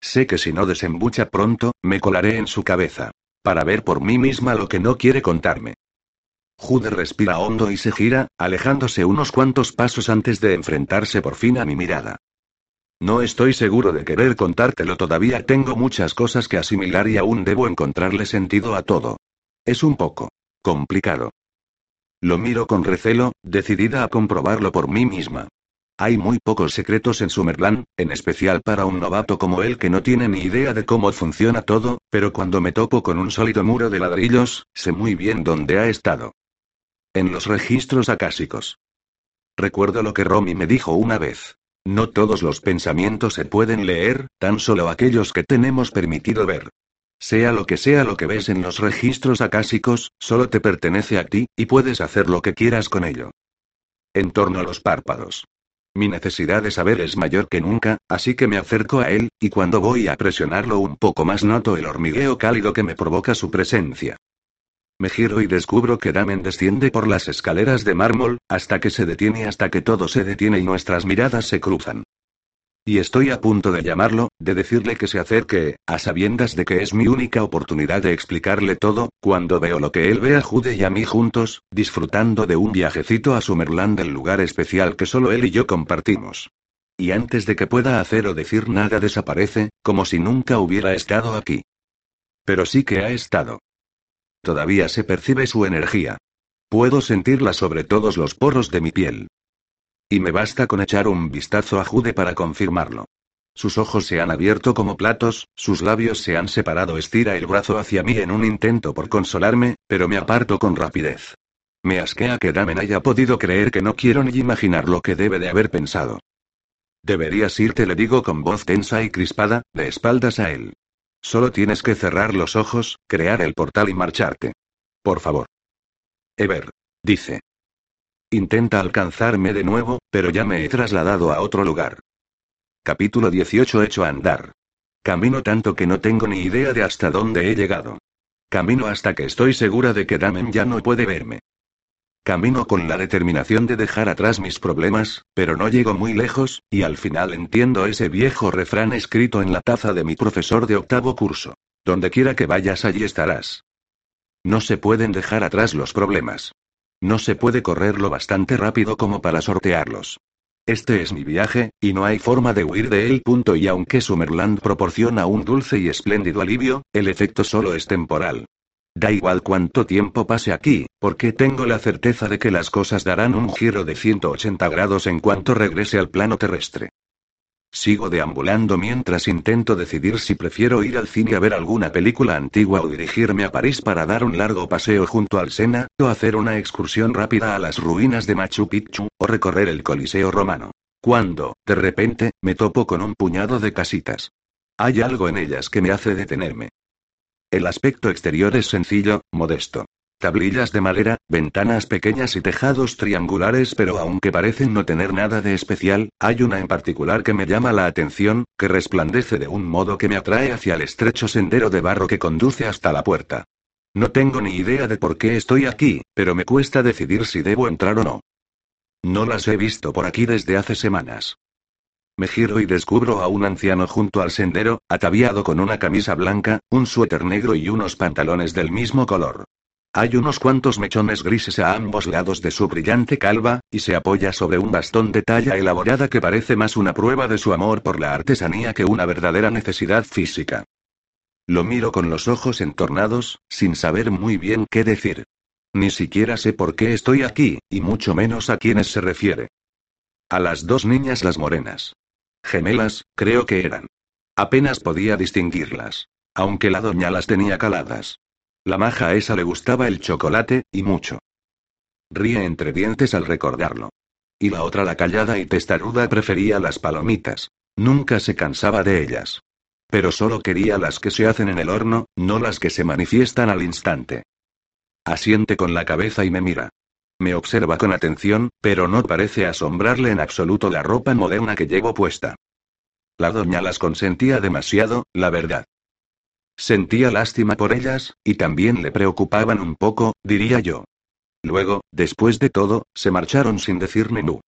Sé que si no desembucha pronto, me colaré en su cabeza. Para ver por mí misma lo que no quiere contarme. Jude respira hondo y se gira, alejándose unos cuantos pasos antes de enfrentarse por fin a mi mirada. No estoy seguro de querer contártelo todavía, tengo muchas cosas que asimilar y aún debo encontrarle sentido a todo. Es un poco complicado. Lo miro con recelo, decidida a comprobarlo por mí misma. Hay muy pocos secretos en Summerland, en especial para un novato como él que no tiene ni idea de cómo funciona todo, pero cuando me topo con un sólido muro de ladrillos, sé muy bien dónde ha estado. En los registros acásicos. Recuerdo lo que Romy me dijo una vez. No todos los pensamientos se pueden leer, tan solo aquellos que tenemos permitido ver. Sea lo que sea lo que ves en los registros acásicos, solo te pertenece a ti, y puedes hacer lo que quieras con ello. En torno a los párpados. Mi necesidad de saber es mayor que nunca, así que me acerco a él, y cuando voy a presionarlo un poco más noto el hormigueo cálido que me provoca su presencia. Me giro y descubro que Damen desciende por las escaleras de mármol, hasta que se detiene hasta que todo se detiene y nuestras miradas se cruzan. Y estoy a punto de llamarlo, de decirle que se acerque, a sabiendas de que es mi única oportunidad de explicarle todo, cuando veo lo que él ve a Jude y a mí juntos, disfrutando de un viajecito a Summerland, el lugar especial que solo él y yo compartimos. Y antes de que pueda hacer o decir nada desaparece, como si nunca hubiera estado aquí. Pero sí que ha estado. Todavía se percibe su energía. Puedo sentirla sobre todos los poros de mi piel. Y me basta con echar un vistazo a Jude para confirmarlo. Sus ojos se han abierto como platos, sus labios se han separado. Estira el brazo hacia mí en un intento por consolarme, pero me aparto con rapidez. Me asquea que Damen haya podido creer que no quiero ni imaginar lo que debe de haber pensado. Deberías irte, le digo con voz tensa y crispada, de espaldas a él. Solo tienes que cerrar los ojos, crear el portal y marcharte. Por favor. Ever. Dice. Intenta alcanzarme de nuevo, pero ya me he trasladado a otro lugar. Capítulo 18 Hecho a andar. Camino tanto que no tengo ni idea de hasta dónde he llegado. Camino hasta que estoy segura de que Damen ya no puede verme. Camino con la determinación de dejar atrás mis problemas, pero no llego muy lejos, y al final entiendo ese viejo refrán escrito en la taza de mi profesor de octavo curso. Donde quiera que vayas allí estarás. No se pueden dejar atrás los problemas. No se puede correr lo bastante rápido como para sortearlos. Este es mi viaje, y no hay forma de huir de él. Y aunque Summerland proporciona un dulce y espléndido alivio, el efecto solo es temporal. Da igual cuánto tiempo pase aquí, porque tengo la certeza de que las cosas darán un giro de 180 grados en cuanto regrese al plano terrestre. Sigo deambulando mientras intento decidir si prefiero ir al cine a ver alguna película antigua o dirigirme a París para dar un largo paseo junto al Sena, o hacer una excursión rápida a las ruinas de Machu Picchu, o recorrer el Coliseo romano. Cuando, de repente, me topo con un puñado de casitas. Hay algo en ellas que me hace detenerme. El aspecto exterior es sencillo, modesto. Tablillas de madera, ventanas pequeñas y tejados triangulares, pero aunque parecen no tener nada de especial, hay una en particular que me llama la atención, que resplandece de un modo que me atrae hacia el estrecho sendero de barro que conduce hasta la puerta. No tengo ni idea de por qué estoy aquí, pero me cuesta decidir si debo entrar o no. No las he visto por aquí desde hace semanas. Me giro y descubro a un anciano junto al sendero, ataviado con una camisa blanca, un suéter negro y unos pantalones del mismo color. Hay unos cuantos mechones grises a ambos lados de su brillante calva, y se apoya sobre un bastón de talla elaborada que parece más una prueba de su amor por la artesanía que una verdadera necesidad física. Lo miro con los ojos entornados, sin saber muy bien qué decir. Ni siquiera sé por qué estoy aquí, y mucho menos a quiénes se refiere. A las dos niñas las morenas. Gemelas, creo que eran. Apenas podía distinguirlas. Aunque la doña las tenía caladas. La maja a esa le gustaba el chocolate, y mucho. Ríe entre dientes al recordarlo. Y la otra, la callada y testaruda, prefería las palomitas. Nunca se cansaba de ellas. Pero solo quería las que se hacen en el horno, no las que se manifiestan al instante. Asiente con la cabeza y me mira. Me observa con atención, pero no parece asombrarle en absoluto la ropa moderna que llevo puesta. La doña las consentía demasiado, la verdad. Sentía lástima por ellas, y también le preocupaban un poco, diría yo. Luego, después de todo, se marcharon sin decirme nu.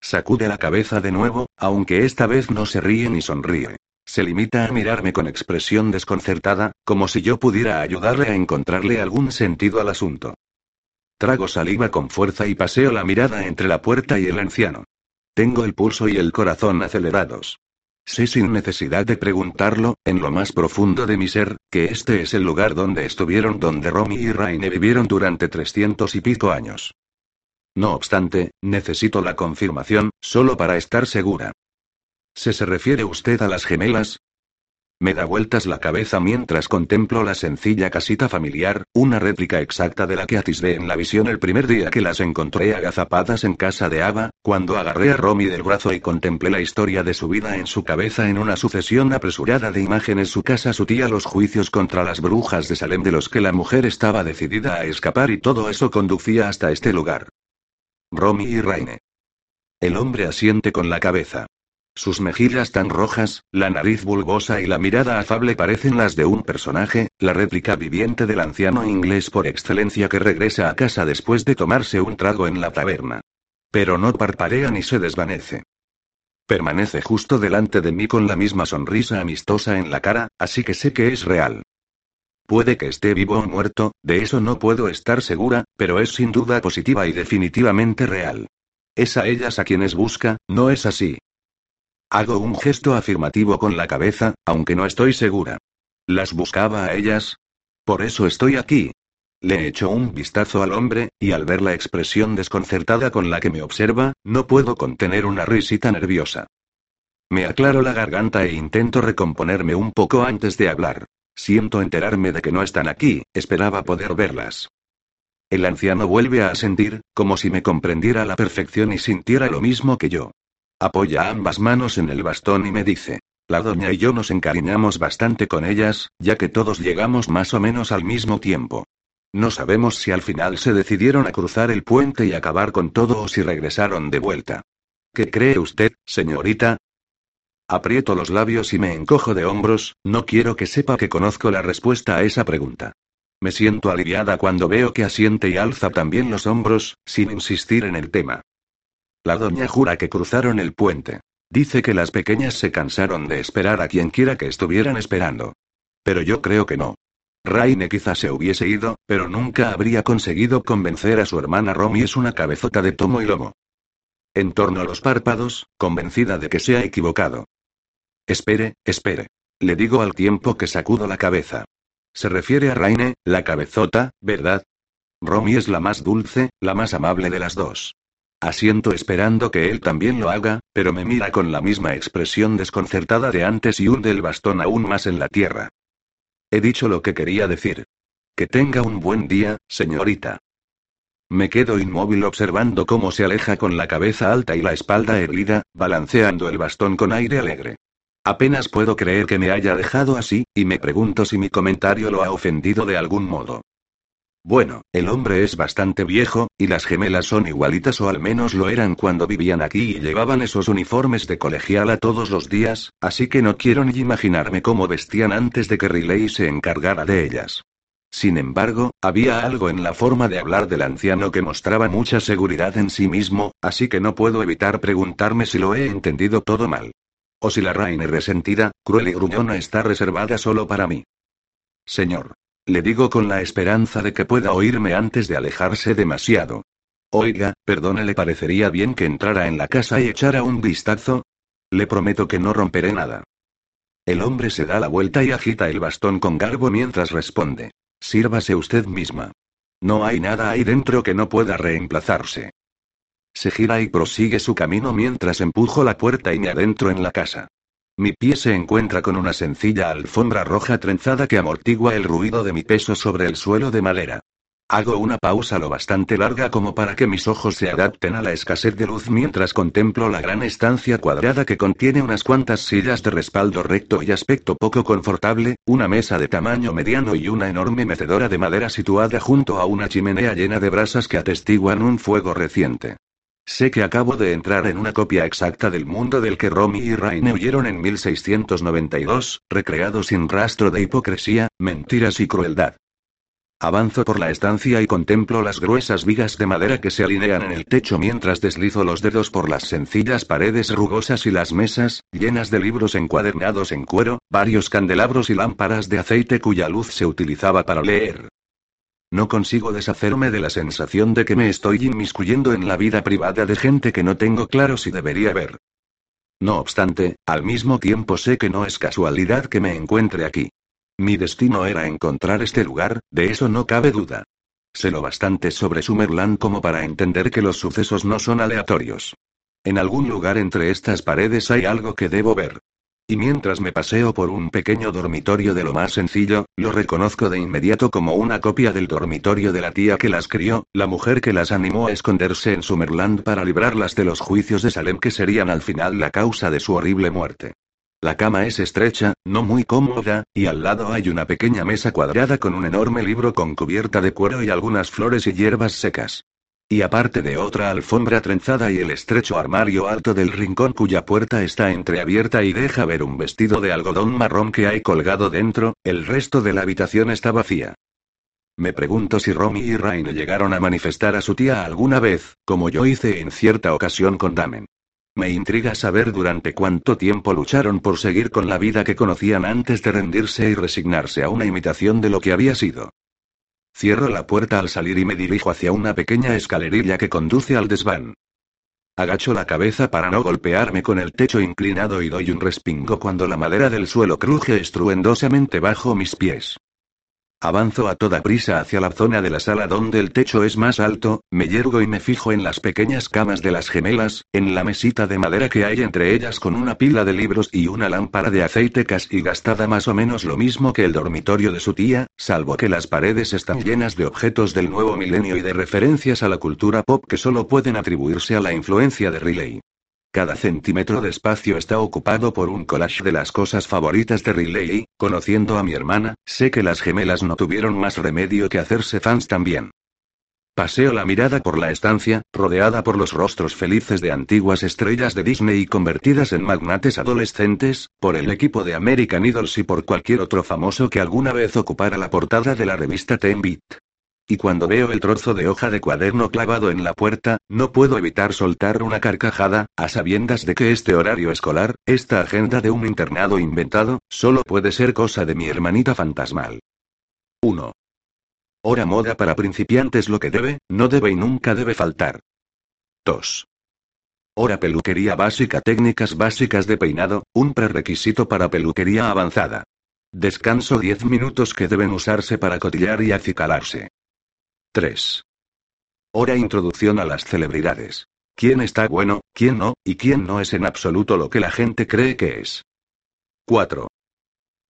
Sacude la cabeza de nuevo, aunque esta vez no se ríe ni sonríe. Se limita a mirarme con expresión desconcertada, como si yo pudiera ayudarle a encontrarle algún sentido al asunto. Trago saliva con fuerza y paseo la mirada entre la puerta y el anciano. Tengo el pulso y el corazón acelerados. Sé sin necesidad de preguntarlo, en lo más profundo de mi ser, que este es el lugar donde estuvieron donde Romy y Raine vivieron durante trescientos y pico años. No obstante, necesito la confirmación, solo para estar segura. ¿Se se refiere usted a las gemelas? Me da vueltas la cabeza mientras contemplo la sencilla casita familiar, una réplica exacta de la que atisbé en la visión el primer día que las encontré agazapadas en casa de Ava, cuando agarré a Romy del brazo y contemplé la historia de su vida en su cabeza en una sucesión apresurada de imágenes su casa, su tía, los juicios contra las brujas de Salem de los que la mujer estaba decidida a escapar y todo eso conducía hasta este lugar. Romy y Raine. El hombre asiente con la cabeza. Sus mejillas tan rojas, la nariz bulbosa y la mirada afable parecen las de un personaje, la réplica viviente del anciano inglés por excelencia que regresa a casa después de tomarse un trago en la taberna. Pero no parpadea ni se desvanece. Permanece justo delante de mí con la misma sonrisa amistosa en la cara, así que sé que es real. Puede que esté vivo o muerto, de eso no puedo estar segura, pero es sin duda positiva y definitivamente real. Es a ellas a quienes busca, ¿no es así? Hago un gesto afirmativo con la cabeza, aunque no estoy segura. ¿Las buscaba a ellas? Por eso estoy aquí. Le echo un vistazo al hombre, y al ver la expresión desconcertada con la que me observa, no puedo contener una risita nerviosa. Me aclaro la garganta e intento recomponerme un poco antes de hablar. Siento enterarme de que no están aquí, esperaba poder verlas. El anciano vuelve a asentir, como si me comprendiera a la perfección y sintiera lo mismo que yo. Apoya ambas manos en el bastón y me dice. La doña y yo nos encariñamos bastante con ellas, ya que todos llegamos más o menos al mismo tiempo. No sabemos si al final se decidieron a cruzar el puente y acabar con todo o si regresaron de vuelta. ¿Qué cree usted, señorita? Aprieto los labios y me encojo de hombros, no quiero que sepa que conozco la respuesta a esa pregunta. Me siento aliviada cuando veo que asiente y alza también los hombros, sin insistir en el tema. La doña jura que cruzaron el puente. Dice que las pequeñas se cansaron de esperar a quien quiera que estuvieran esperando. Pero yo creo que no. Raine quizá se hubiese ido, pero nunca habría conseguido convencer a su hermana Romy es una cabezota de tomo y lomo. En torno a los párpados, convencida de que se ha equivocado. Espere, espere. Le digo al tiempo que sacudo la cabeza. Se refiere a Raine, la cabezota, ¿verdad? Romy es la más dulce, la más amable de las dos. Asiento esperando que él también lo haga, pero me mira con la misma expresión desconcertada de antes y hunde el bastón aún más en la tierra. He dicho lo que quería decir. Que tenga un buen día, señorita. Me quedo inmóvil observando cómo se aleja con la cabeza alta y la espalda erguida, balanceando el bastón con aire alegre. Apenas puedo creer que me haya dejado así, y me pregunto si mi comentario lo ha ofendido de algún modo. Bueno, el hombre es bastante viejo, y las gemelas son igualitas o al menos lo eran cuando vivían aquí y llevaban esos uniformes de colegiala todos los días, así que no quiero ni imaginarme cómo vestían antes de que Riley se encargara de ellas. Sin embargo, había algo en la forma de hablar del anciano que mostraba mucha seguridad en sí mismo, así que no puedo evitar preguntarme si lo he entendido todo mal. O si la reina resentida, cruel y gruñona está reservada solo para mí. Señor. Le digo con la esperanza de que pueda oírme antes de alejarse demasiado. Oiga, perdone, ¿le parecería bien que entrara en la casa y echara un vistazo? Le prometo que no romperé nada. El hombre se da la vuelta y agita el bastón con garbo mientras responde. Sírvase usted misma. No hay nada ahí dentro que no pueda reemplazarse. Se gira y prosigue su camino mientras empujo la puerta y me adentro en la casa. Mi pie se encuentra con una sencilla alfombra roja trenzada que amortigua el ruido de mi peso sobre el suelo de madera. Hago una pausa lo bastante larga como para que mis ojos se adapten a la escasez de luz mientras contemplo la gran estancia cuadrada que contiene unas cuantas sillas de respaldo recto y aspecto poco confortable, una mesa de tamaño mediano y una enorme mecedora de madera situada junto a una chimenea llena de brasas que atestiguan un fuego reciente. Sé que acabo de entrar en una copia exacta del mundo del que Romy y Raine huyeron en 1692, recreado sin rastro de hipocresía, mentiras y crueldad. Avanzo por la estancia y contemplo las gruesas vigas de madera que se alinean en el techo mientras deslizo los dedos por las sencillas paredes rugosas y las mesas, llenas de libros encuadernados en cuero, varios candelabros y lámparas de aceite cuya luz se utilizaba para leer. No consigo deshacerme de la sensación de que me estoy inmiscuyendo en la vida privada de gente que no tengo claro si debería ver. No obstante, al mismo tiempo sé que no es casualidad que me encuentre aquí. Mi destino era encontrar este lugar, de eso no cabe duda. Sé lo bastante sobre Summerland como para entender que los sucesos no son aleatorios. En algún lugar entre estas paredes hay algo que debo ver. Y mientras me paseo por un pequeño dormitorio de lo más sencillo, lo reconozco de inmediato como una copia del dormitorio de la tía que las crió, la mujer que las animó a esconderse en Summerland para librarlas de los juicios de Salem que serían al final la causa de su horrible muerte. La cama es estrecha, no muy cómoda, y al lado hay una pequeña mesa cuadrada con un enorme libro con cubierta de cuero y algunas flores y hierbas secas. Y aparte de otra alfombra trenzada y el estrecho armario alto del rincón cuya puerta está entreabierta y deja ver un vestido de algodón marrón que hay colgado dentro, el resto de la habitación está vacía. Me pregunto si Romy y Raine llegaron a manifestar a su tía alguna vez, como yo hice en cierta ocasión con Damen. Me intriga saber durante cuánto tiempo lucharon por seguir con la vida que conocían antes de rendirse y resignarse a una imitación de lo que había sido. Cierro la puerta al salir y me dirijo hacia una pequeña escalerilla que conduce al desván. Agacho la cabeza para no golpearme con el techo inclinado y doy un respingo cuando la madera del suelo cruje estruendosamente bajo mis pies. Avanzo a toda prisa hacia la zona de la sala donde el techo es más alto, me yergo y me fijo en las pequeñas camas de las gemelas, en la mesita de madera que hay entre ellas con una pila de libros y una lámpara de aceite casi gastada más o menos lo mismo que el dormitorio de su tía, salvo que las paredes están llenas de objetos del nuevo milenio y de referencias a la cultura pop que solo pueden atribuirse a la influencia de Riley. Cada centímetro de espacio está ocupado por un collage de las cosas favoritas de Riley y, conociendo a mi hermana, sé que las gemelas no tuvieron más remedio que hacerse fans también. Paseo la mirada por la estancia, rodeada por los rostros felices de antiguas estrellas de Disney convertidas en magnates adolescentes, por el equipo de American Idols y por cualquier otro famoso que alguna vez ocupara la portada de la revista Ten Beat. Y cuando veo el trozo de hoja de cuaderno clavado en la puerta, no puedo evitar soltar una carcajada, a sabiendas de que este horario escolar, esta agenda de un internado inventado, solo puede ser cosa de mi hermanita fantasmal. 1. Hora moda para principiantes lo que debe, no debe y nunca debe faltar. 2. Hora peluquería básica técnicas básicas de peinado, un prerequisito para peluquería avanzada. Descanso 10 minutos que deben usarse para cotillar y acicalarse. 3. Hora introducción a las celebridades. ¿Quién está bueno, quién no, y quién no es en absoluto lo que la gente cree que es? 4.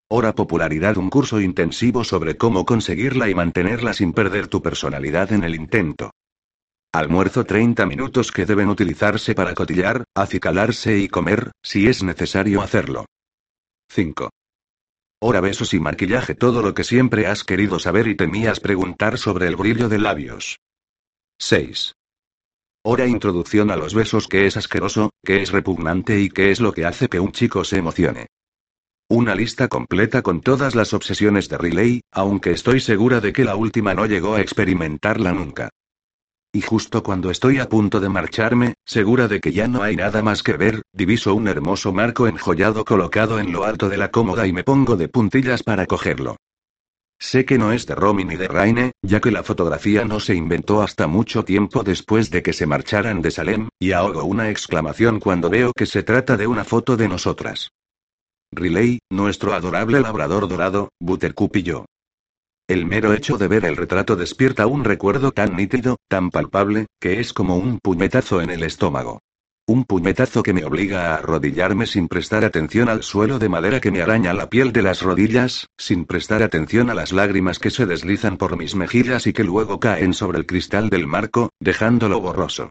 Hora popularidad un curso intensivo sobre cómo conseguirla y mantenerla sin perder tu personalidad en el intento. Almuerzo 30 minutos que deben utilizarse para cotillar, acicalarse y comer, si es necesario hacerlo. 5. Hora besos y maquillaje todo lo que siempre has querido saber y temías preguntar sobre el brillo de labios. 6. Hora introducción a los besos que es asqueroso, que es repugnante y que es lo que hace que un chico se emocione. Una lista completa con todas las obsesiones de Riley, aunque estoy segura de que la última no llegó a experimentarla nunca. Y justo cuando estoy a punto de marcharme, segura de que ya no hay nada más que ver, diviso un hermoso marco enjollado colocado en lo alto de la cómoda y me pongo de puntillas para cogerlo. Sé que no es de Romy ni de Raine, ya que la fotografía no se inventó hasta mucho tiempo después de que se marcharan de Salem, y ahogo una exclamación cuando veo que se trata de una foto de nosotras. Riley, nuestro adorable labrador dorado, Buttercup y yo. El mero hecho de ver el retrato despierta un recuerdo tan nítido, tan palpable, que es como un puñetazo en el estómago. Un puñetazo que me obliga a arrodillarme sin prestar atención al suelo de madera que me araña la piel de las rodillas, sin prestar atención a las lágrimas que se deslizan por mis mejillas y que luego caen sobre el cristal del marco, dejándolo borroso.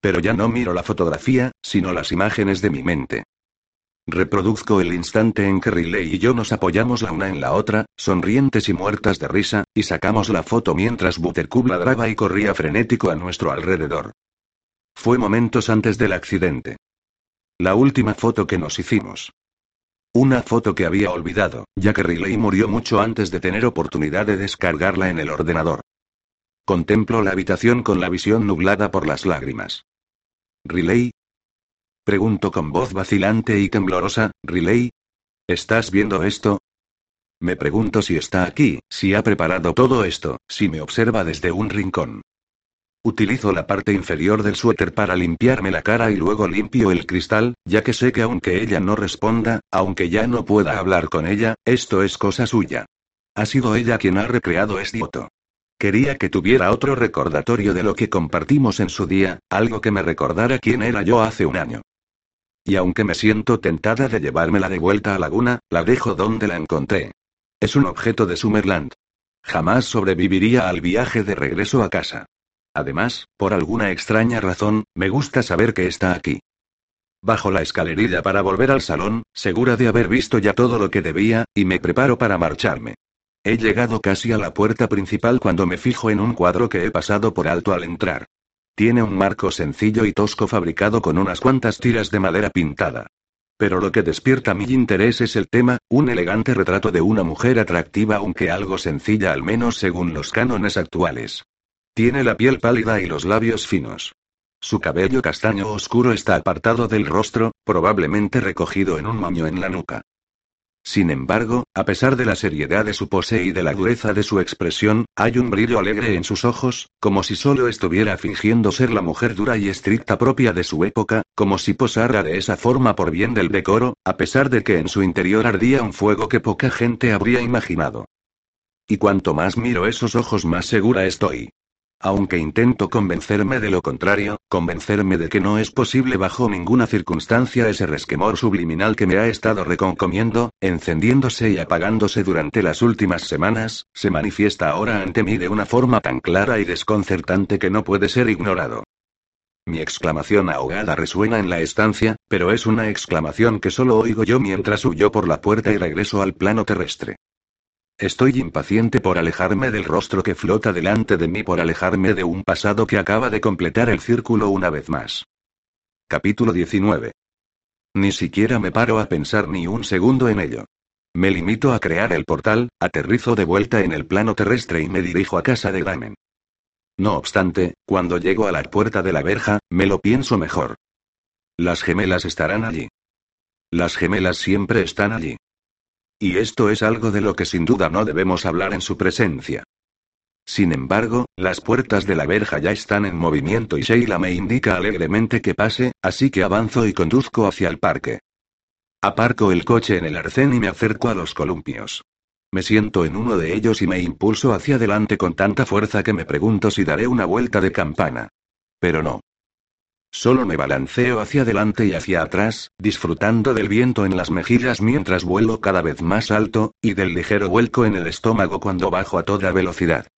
Pero ya no miro la fotografía, sino las imágenes de mi mente. Reproduzco el instante en que Riley y yo nos apoyamos la una en la otra, sonrientes y muertas de risa, y sacamos la foto mientras Buttercup ladraba y corría frenético a nuestro alrededor. Fue momentos antes del accidente. La última foto que nos hicimos. Una foto que había olvidado, ya que Riley murió mucho antes de tener oportunidad de descargarla en el ordenador. Contemplo la habitación con la visión nublada por las lágrimas. Riley, Pregunto con voz vacilante y temblorosa, Riley. ¿Estás viendo esto? Me pregunto si está aquí, si ha preparado todo esto, si me observa desde un rincón. Utilizo la parte inferior del suéter para limpiarme la cara y luego limpio el cristal, ya que sé que aunque ella no responda, aunque ya no pueda hablar con ella, esto es cosa suya. Ha sido ella quien ha recreado este foto. Quería que tuviera otro recordatorio de lo que compartimos en su día, algo que me recordara quién era yo hace un año. Y aunque me siento tentada de llevármela de vuelta a Laguna, la dejo donde la encontré. Es un objeto de Summerland. Jamás sobreviviría al viaje de regreso a casa. Además, por alguna extraña razón, me gusta saber que está aquí. Bajo la escalerilla para volver al salón, segura de haber visto ya todo lo que debía, y me preparo para marcharme. He llegado casi a la puerta principal cuando me fijo en un cuadro que he pasado por alto al entrar. Tiene un marco sencillo y tosco fabricado con unas cuantas tiras de madera pintada. Pero lo que despierta mi interés es el tema, un elegante retrato de una mujer atractiva aunque algo sencilla al menos según los cánones actuales. Tiene la piel pálida y los labios finos. Su cabello castaño oscuro está apartado del rostro, probablemente recogido en un moño en la nuca. Sin embargo, a pesar de la seriedad de su pose y de la dureza de su expresión, hay un brillo alegre en sus ojos, como si solo estuviera fingiendo ser la mujer dura y estricta propia de su época, como si posara de esa forma por bien del decoro, a pesar de que en su interior ardía un fuego que poca gente habría imaginado. Y cuanto más miro esos ojos más segura estoy. Aunque intento convencerme de lo contrario, convencerme de que no es posible bajo ninguna circunstancia ese resquemor subliminal que me ha estado reconcomiendo, encendiéndose y apagándose durante las últimas semanas, se manifiesta ahora ante mí de una forma tan clara y desconcertante que no puede ser ignorado. Mi exclamación ahogada resuena en la estancia, pero es una exclamación que solo oigo yo mientras huyo por la puerta y regreso al plano terrestre. Estoy impaciente por alejarme del rostro que flota delante de mí, por alejarme de un pasado que acaba de completar el círculo una vez más. Capítulo 19. Ni siquiera me paro a pensar ni un segundo en ello. Me limito a crear el portal, aterrizo de vuelta en el plano terrestre y me dirijo a casa de Damen. No obstante, cuando llego a la puerta de la verja, me lo pienso mejor. Las gemelas estarán allí. Las gemelas siempre están allí. Y esto es algo de lo que sin duda no debemos hablar en su presencia. Sin embargo, las puertas de la verja ya están en movimiento y Sheila me indica alegremente que pase, así que avanzo y conduzco hacia el parque. Aparco el coche en el arcén y me acerco a los columpios. Me siento en uno de ellos y me impulso hacia adelante con tanta fuerza que me pregunto si daré una vuelta de campana. Pero no. Solo me balanceo hacia adelante y hacia atrás, disfrutando del viento en las mejillas mientras vuelo cada vez más alto, y del ligero vuelco en el estómago cuando bajo a toda velocidad.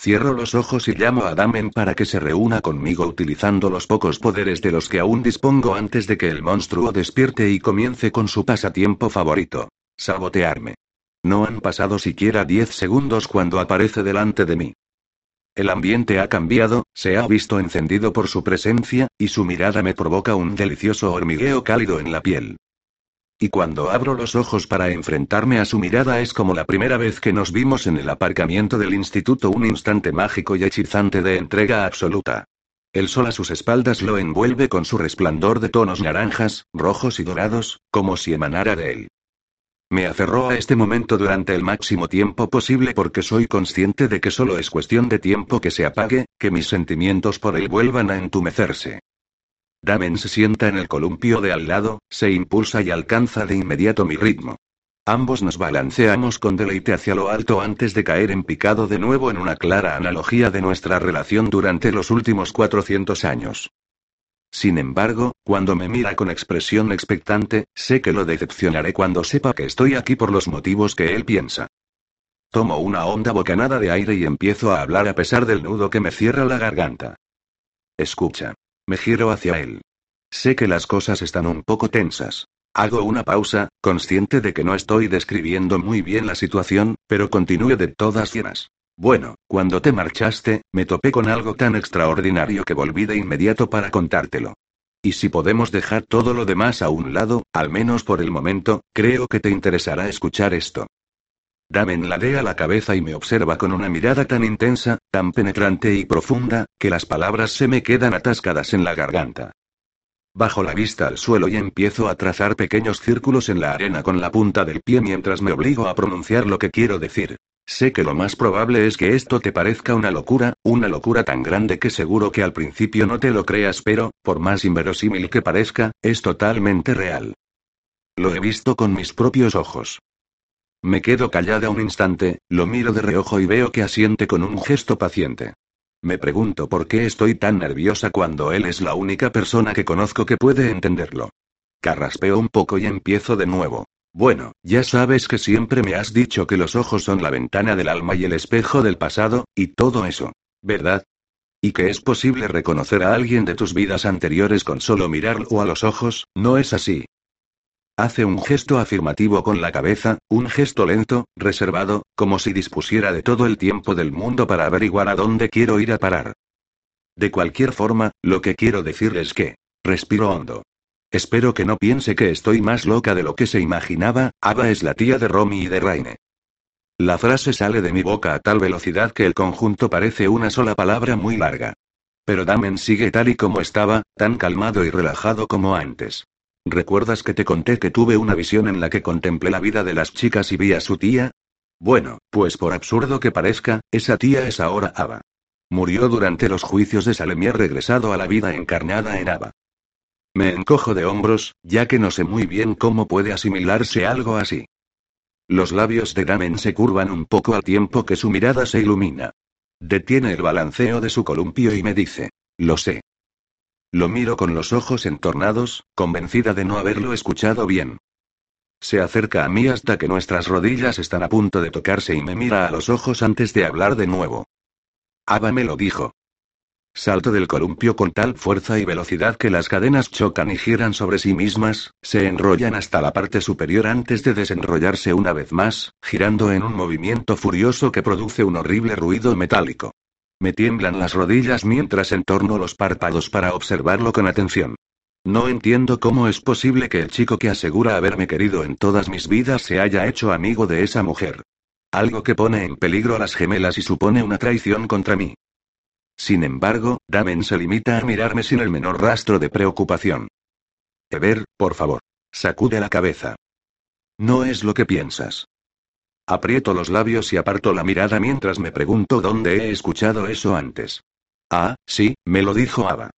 Cierro los ojos y llamo a Damen para que se reúna conmigo utilizando los pocos poderes de los que aún dispongo antes de que el monstruo despierte y comience con su pasatiempo favorito. Sabotearme. No han pasado siquiera diez segundos cuando aparece delante de mí. El ambiente ha cambiado, se ha visto encendido por su presencia, y su mirada me provoca un delicioso hormigueo cálido en la piel. Y cuando abro los ojos para enfrentarme a su mirada es como la primera vez que nos vimos en el aparcamiento del instituto, un instante mágico y hechizante de entrega absoluta. El sol a sus espaldas lo envuelve con su resplandor de tonos naranjas, rojos y dorados, como si emanara de él. Me aferró a este momento durante el máximo tiempo posible porque soy consciente de que solo es cuestión de tiempo que se apague, que mis sentimientos por él vuelvan a entumecerse. Damen se sienta en el columpio de al lado, se impulsa y alcanza de inmediato mi ritmo. Ambos nos balanceamos con deleite hacia lo alto antes de caer en picado de nuevo en una clara analogía de nuestra relación durante los últimos 400 años. Sin embargo, cuando me mira con expresión expectante, sé que lo decepcionaré cuando sepa que estoy aquí por los motivos que él piensa. Tomo una honda bocanada de aire y empiezo a hablar a pesar del nudo que me cierra la garganta. Escucha. Me giro hacia él. Sé que las cosas están un poco tensas. Hago una pausa, consciente de que no estoy describiendo muy bien la situación, pero continúe de todas llenas. Bueno, cuando te marchaste, me topé con algo tan extraordinario que volví de inmediato para contártelo. Y si podemos dejar todo lo demás a un lado, al menos por el momento, creo que te interesará escuchar esto. Damen ladea la cabeza y me observa con una mirada tan intensa, tan penetrante y profunda, que las palabras se me quedan atascadas en la garganta. Bajo la vista al suelo y empiezo a trazar pequeños círculos en la arena con la punta del pie mientras me obligo a pronunciar lo que quiero decir. Sé que lo más probable es que esto te parezca una locura, una locura tan grande que seguro que al principio no te lo creas, pero, por más inverosímil que parezca, es totalmente real. Lo he visto con mis propios ojos. Me quedo callada un instante, lo miro de reojo y veo que asiente con un gesto paciente. Me pregunto por qué estoy tan nerviosa cuando él es la única persona que conozco que puede entenderlo. Carraspeo un poco y empiezo de nuevo. Bueno, ya sabes que siempre me has dicho que los ojos son la ventana del alma y el espejo del pasado, y todo eso. ¿Verdad? Y que es posible reconocer a alguien de tus vidas anteriores con solo mirarlo a los ojos, ¿no es así? Hace un gesto afirmativo con la cabeza, un gesto lento, reservado, como si dispusiera de todo el tiempo del mundo para averiguar a dónde quiero ir a parar. De cualquier forma, lo que quiero decir es que, respiro hondo. Espero que no piense que estoy más loca de lo que se imaginaba, Ava es la tía de Romy y de Raine. La frase sale de mi boca a tal velocidad que el conjunto parece una sola palabra muy larga. Pero Damen sigue tal y como estaba, tan calmado y relajado como antes. ¿Recuerdas que te conté que tuve una visión en la que contemplé la vida de las chicas y vi a su tía? Bueno, pues por absurdo que parezca, esa tía es ahora Ava. Murió durante los juicios de Salem y ha regresado a la vida encarnada en Ava. Me encojo de hombros, ya que no sé muy bien cómo puede asimilarse algo así. Los labios de Damen se curvan un poco al tiempo que su mirada se ilumina. Detiene el balanceo de su columpio y me dice, lo sé. Lo miro con los ojos entornados, convencida de no haberlo escuchado bien. Se acerca a mí hasta que nuestras rodillas están a punto de tocarse y me mira a los ojos antes de hablar de nuevo. Ava me lo dijo. Salto del columpio con tal fuerza y velocidad que las cadenas chocan y giran sobre sí mismas, se enrollan hasta la parte superior antes de desenrollarse una vez más, girando en un movimiento furioso que produce un horrible ruido metálico. Me tiemblan las rodillas mientras entorno los párpados para observarlo con atención. No entiendo cómo es posible que el chico que asegura haberme querido en todas mis vidas se haya hecho amigo de esa mujer. Algo que pone en peligro a las gemelas y supone una traición contra mí. Sin embargo, Damen se limita a mirarme sin el menor rastro de preocupación. Ever, por favor. Sacude la cabeza. No es lo que piensas. Aprieto los labios y aparto la mirada mientras me pregunto dónde he escuchado eso antes. Ah, sí, me lo dijo Ava.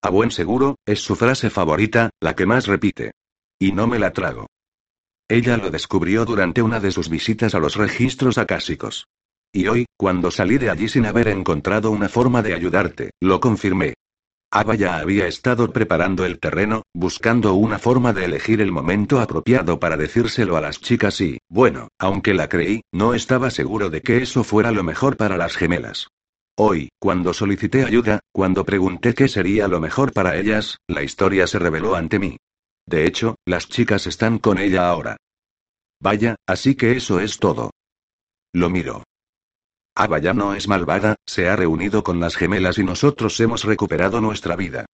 A buen seguro, es su frase favorita, la que más repite. Y no me la trago. Ella lo descubrió durante una de sus visitas a los registros acásicos. Y hoy, cuando salí de allí sin haber encontrado una forma de ayudarte, lo confirmé. Ava ya había estado preparando el terreno, buscando una forma de elegir el momento apropiado para decírselo a las chicas y, bueno, aunque la creí, no estaba seguro de que eso fuera lo mejor para las gemelas. Hoy, cuando solicité ayuda, cuando pregunté qué sería lo mejor para ellas, la historia se reveló ante mí. De hecho, las chicas están con ella ahora. Vaya, así que eso es todo. Lo miro. Ava ya no es malvada, se ha reunido con las gemelas y nosotros hemos recuperado nuestra vida.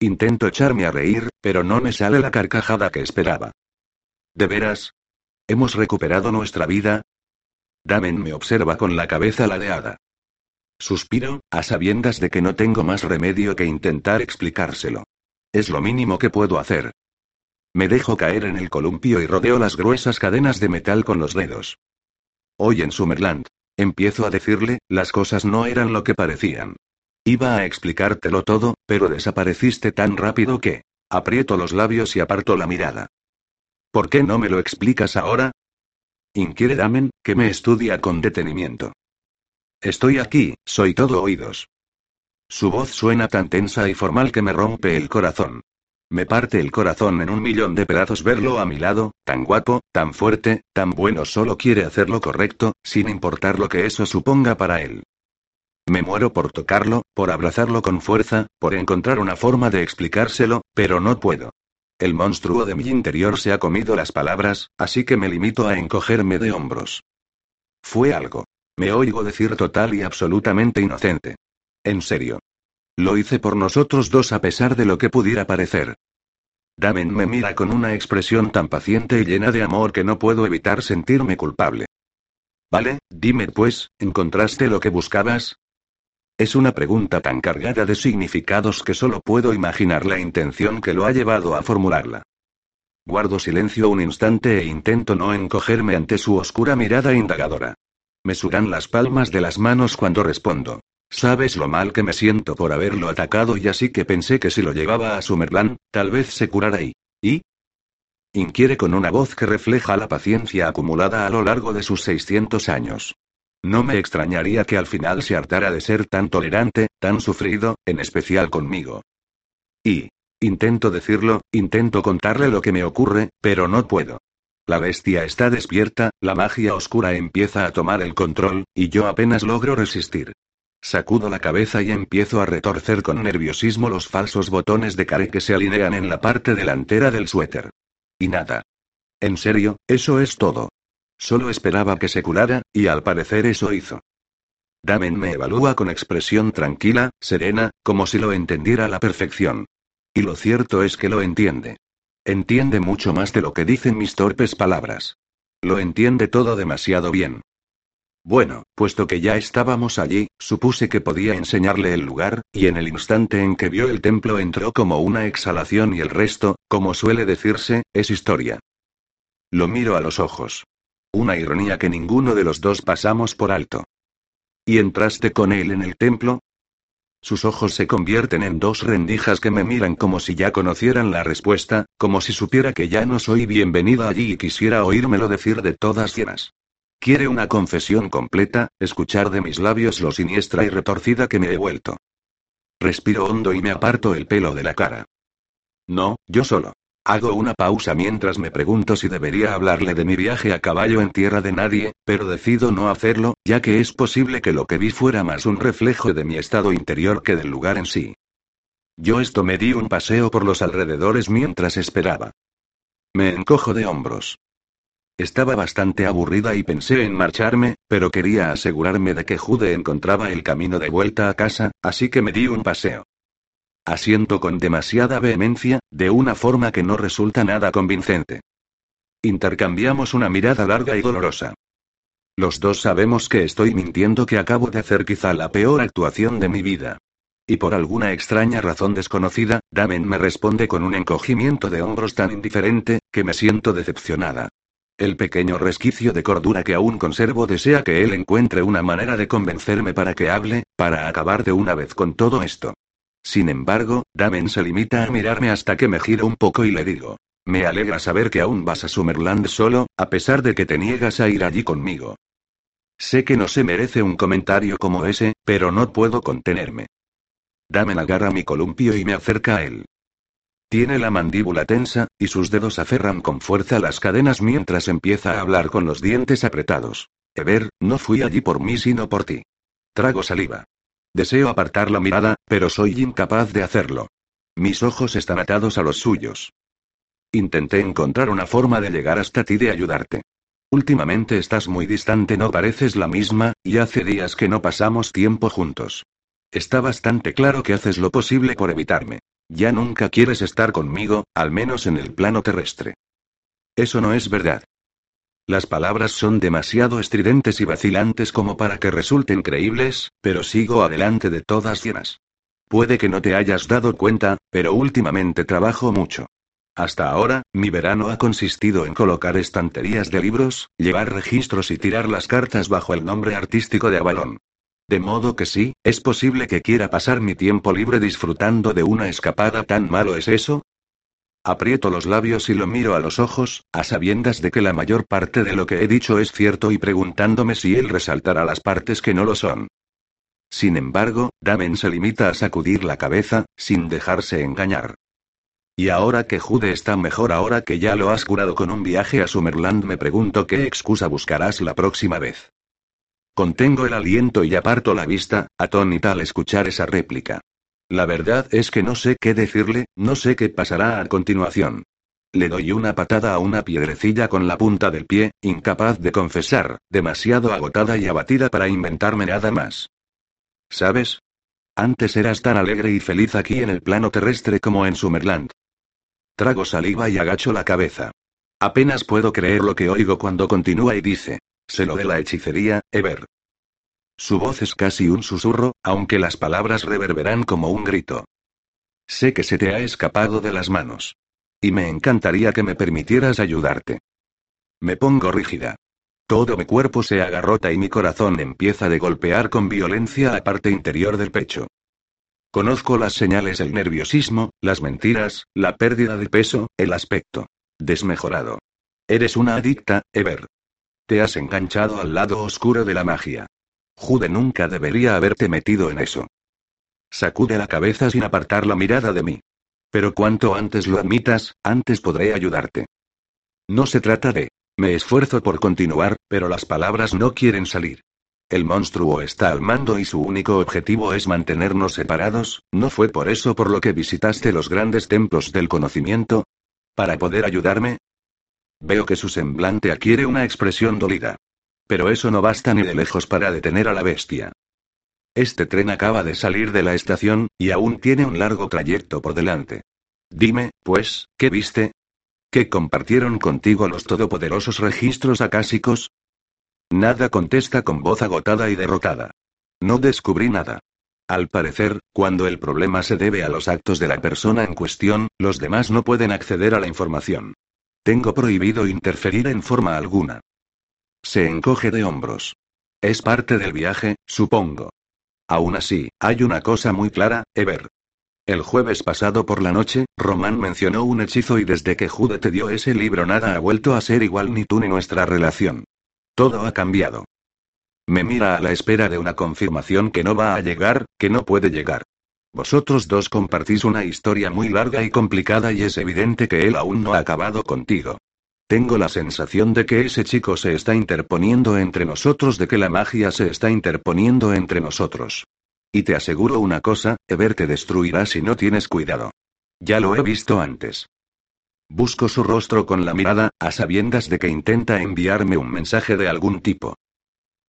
Intento echarme a reír, pero no me sale la carcajada que esperaba. ¿De veras? ¿Hemos recuperado nuestra vida? Damen me observa con la cabeza ladeada. Suspiro, a sabiendas de que no tengo más remedio que intentar explicárselo. Es lo mínimo que puedo hacer. Me dejo caer en el columpio y rodeo las gruesas cadenas de metal con los dedos. Hoy en Summerland. Empiezo a decirle, las cosas no eran lo que parecían. Iba a explicártelo todo, pero desapareciste tan rápido que... Aprieto los labios y aparto la mirada. ¿Por qué no me lo explicas ahora? Inquiere Damen, que me estudia con detenimiento. Estoy aquí, soy todo oídos. Su voz suena tan tensa y formal que me rompe el corazón. Me parte el corazón en un millón de pedazos verlo a mi lado, tan guapo, tan fuerte, tan bueno, solo quiere hacer lo correcto, sin importar lo que eso suponga para él. Me muero por tocarlo, por abrazarlo con fuerza, por encontrar una forma de explicárselo, pero no puedo. El monstruo de mi interior se ha comido las palabras, así que me limito a encogerme de hombros. Fue algo. Me oigo decir total y absolutamente inocente. En serio. Lo hice por nosotros dos a pesar de lo que pudiera parecer. Damen me mira con una expresión tan paciente y llena de amor que no puedo evitar sentirme culpable. Vale, dime pues, ¿encontraste lo que buscabas? Es una pregunta tan cargada de significados que solo puedo imaginar la intención que lo ha llevado a formularla. Guardo silencio un instante e intento no encogerme ante su oscura mirada indagadora. Me sudan las palmas de las manos cuando respondo. Sabes lo mal que me siento por haberlo atacado y así que pensé que si lo llevaba a Summerland, tal vez se curara ahí. ¿Y? Inquiere con una voz que refleja la paciencia acumulada a lo largo de sus 600 años. No me extrañaría que al final se hartara de ser tan tolerante, tan sufrido, en especial conmigo. ¿Y? Intento decirlo, intento contarle lo que me ocurre, pero no puedo. La bestia está despierta, la magia oscura empieza a tomar el control, y yo apenas logro resistir. Sacudo la cabeza y empiezo a retorcer con nerviosismo los falsos botones de care que se alinean en la parte delantera del suéter. Y nada. En serio, eso es todo. Solo esperaba que se curara, y al parecer eso hizo. Damen me evalúa con expresión tranquila, serena, como si lo entendiera a la perfección. Y lo cierto es que lo entiende. Entiende mucho más de lo que dicen mis torpes palabras. Lo entiende todo demasiado bien. Bueno, puesto que ya estábamos allí, supuse que podía enseñarle el lugar, y en el instante en que vio el templo entró como una exhalación y el resto, como suele decirse, es historia. Lo miro a los ojos. Una ironía que ninguno de los dos pasamos por alto. ¿Y entraste con él en el templo? Sus ojos se convierten en dos rendijas que me miran como si ya conocieran la respuesta, como si supiera que ya no soy bienvenida allí y quisiera oírmelo decir de todas llenas. Quiere una confesión completa, escuchar de mis labios lo siniestra y retorcida que me he vuelto. Respiro hondo y me aparto el pelo de la cara. No, yo solo. Hago una pausa mientras me pregunto si debería hablarle de mi viaje a caballo en tierra de nadie, pero decido no hacerlo, ya que es posible que lo que vi fuera más un reflejo de mi estado interior que del lugar en sí. Yo esto me di un paseo por los alrededores mientras esperaba. Me encojo de hombros. Estaba bastante aburrida y pensé en marcharme, pero quería asegurarme de que Jude encontraba el camino de vuelta a casa, así que me di un paseo. Asiento con demasiada vehemencia, de una forma que no resulta nada convincente. Intercambiamos una mirada larga y dolorosa. Los dos sabemos que estoy mintiendo que acabo de hacer quizá la peor actuación de mi vida. Y por alguna extraña razón desconocida, Damen me responde con un encogimiento de hombros tan indiferente, que me siento decepcionada. El pequeño resquicio de cordura que aún conservo desea que él encuentre una manera de convencerme para que hable, para acabar de una vez con todo esto. Sin embargo, Damen se limita a mirarme hasta que me giro un poco y le digo. Me alegra saber que aún vas a Summerland solo, a pesar de que te niegas a ir allí conmigo. Sé que no se merece un comentario como ese, pero no puedo contenerme. Damen agarra mi columpio y me acerca a él. Tiene la mandíbula tensa, y sus dedos aferran con fuerza las cadenas mientras empieza a hablar con los dientes apretados. Ever, no fui allí por mí sino por ti. Trago saliva. Deseo apartar la mirada, pero soy incapaz de hacerlo. Mis ojos están atados a los suyos. Intenté encontrar una forma de llegar hasta ti de ayudarte. Últimamente estás muy distante, no pareces la misma, y hace días que no pasamos tiempo juntos. Está bastante claro que haces lo posible por evitarme. Ya nunca quieres estar conmigo, al menos en el plano terrestre. Eso no es verdad. Las palabras son demasiado estridentes y vacilantes como para que resulten creíbles, pero sigo adelante de todas llenas. Puede que no te hayas dado cuenta, pero últimamente trabajo mucho. Hasta ahora, mi verano ha consistido en colocar estanterías de libros, llevar registros y tirar las cartas bajo el nombre artístico de Avalon. De modo que sí, es posible que quiera pasar mi tiempo libre disfrutando de una escapada tan malo es eso, Aprieto los labios y lo miro a los ojos, a sabiendas de que la mayor parte de lo que he dicho es cierto y preguntándome si él resaltará las partes que no lo son. Sin embargo, Damen se limita a sacudir la cabeza, sin dejarse engañar. Y ahora que Jude está mejor, ahora que ya lo has curado con un viaje a Summerland, me pregunto qué excusa buscarás la próxima vez. Contengo el aliento y aparto la vista, atónita al escuchar esa réplica. La verdad es que no sé qué decirle, no sé qué pasará a continuación. Le doy una patada a una piedrecilla con la punta del pie, incapaz de confesar, demasiado agotada y abatida para inventarme nada más. ¿Sabes? Antes eras tan alegre y feliz aquí en el plano terrestre como en Summerland. Trago saliva y agacho la cabeza. Apenas puedo creer lo que oigo cuando continúa y dice. Se lo de la hechicería, Ever. Su voz es casi un susurro, aunque las palabras reverberan como un grito. Sé que se te ha escapado de las manos. Y me encantaría que me permitieras ayudarte. Me pongo rígida. Todo mi cuerpo se agarrota y mi corazón empieza a golpear con violencia la parte interior del pecho. Conozco las señales del nerviosismo, las mentiras, la pérdida de peso, el aspecto desmejorado. Eres una adicta, Ever. Te has enganchado al lado oscuro de la magia. Jude nunca debería haberte metido en eso. Sacude la cabeza sin apartar la mirada de mí. Pero cuanto antes lo admitas, antes podré ayudarte. No se trata de... Me esfuerzo por continuar, pero las palabras no quieren salir. El monstruo está al mando y su único objetivo es mantenernos separados, ¿no fue por eso por lo que visitaste los grandes templos del conocimiento? ¿Para poder ayudarme? Veo que su semblante adquiere una expresión dolida. Pero eso no basta ni de lejos para detener a la bestia. Este tren acaba de salir de la estación, y aún tiene un largo trayecto por delante. Dime, pues, ¿qué viste? ¿Qué compartieron contigo los todopoderosos registros acásicos? Nada contesta con voz agotada y derrotada. No descubrí nada. Al parecer, cuando el problema se debe a los actos de la persona en cuestión, los demás no pueden acceder a la información. Tengo prohibido interferir en forma alguna. Se encoge de hombros. Es parte del viaje, supongo. Aún así, hay una cosa muy clara, Ever. El jueves pasado por la noche, Román mencionó un hechizo y desde que Jude te dio ese libro nada ha vuelto a ser igual ni tú ni nuestra relación. Todo ha cambiado. Me mira a la espera de una confirmación que no va a llegar, que no puede llegar. Vosotros dos compartís una historia muy larga y complicada y es evidente que él aún no ha acabado contigo. Tengo la sensación de que ese chico se está interponiendo entre nosotros, de que la magia se está interponiendo entre nosotros. Y te aseguro una cosa, Ever te destruirá si no tienes cuidado. Ya lo he visto antes. Busco su rostro con la mirada, a sabiendas de que intenta enviarme un mensaje de algún tipo.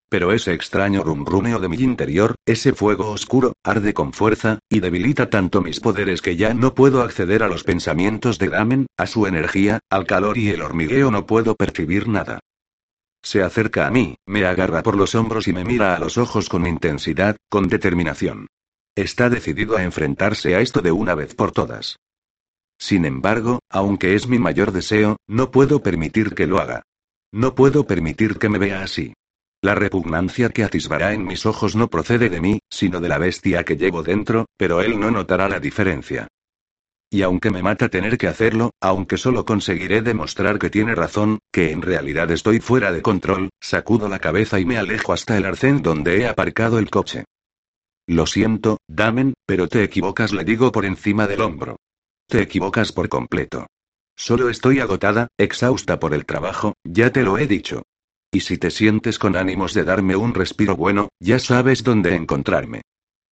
Pero ese extraño rumrumeo de mi interior, ese fuego oscuro, arde con fuerza, y debilita tanto mis poderes que ya no puedo acceder a los pensamientos de Damen, a su energía, al calor y el hormigueo no puedo percibir nada. Se acerca a mí, me agarra por los hombros y me mira a los ojos con intensidad, con determinación. Está decidido a enfrentarse a esto de una vez por todas. Sin embargo, aunque es mi mayor deseo, no puedo permitir que lo haga. No puedo permitir que me vea así. La repugnancia que atisbará en mis ojos no procede de mí, sino de la bestia que llevo dentro, pero él no notará la diferencia. Y aunque me mata tener que hacerlo, aunque solo conseguiré demostrar que tiene razón, que en realidad estoy fuera de control, sacudo la cabeza y me alejo hasta el arcén donde he aparcado el coche. Lo siento, Damen, pero te equivocas, le digo por encima del hombro. Te equivocas por completo. Solo estoy agotada, exhausta por el trabajo, ya te lo he dicho. Y si te sientes con ánimos de darme un respiro bueno, ya sabes dónde encontrarme.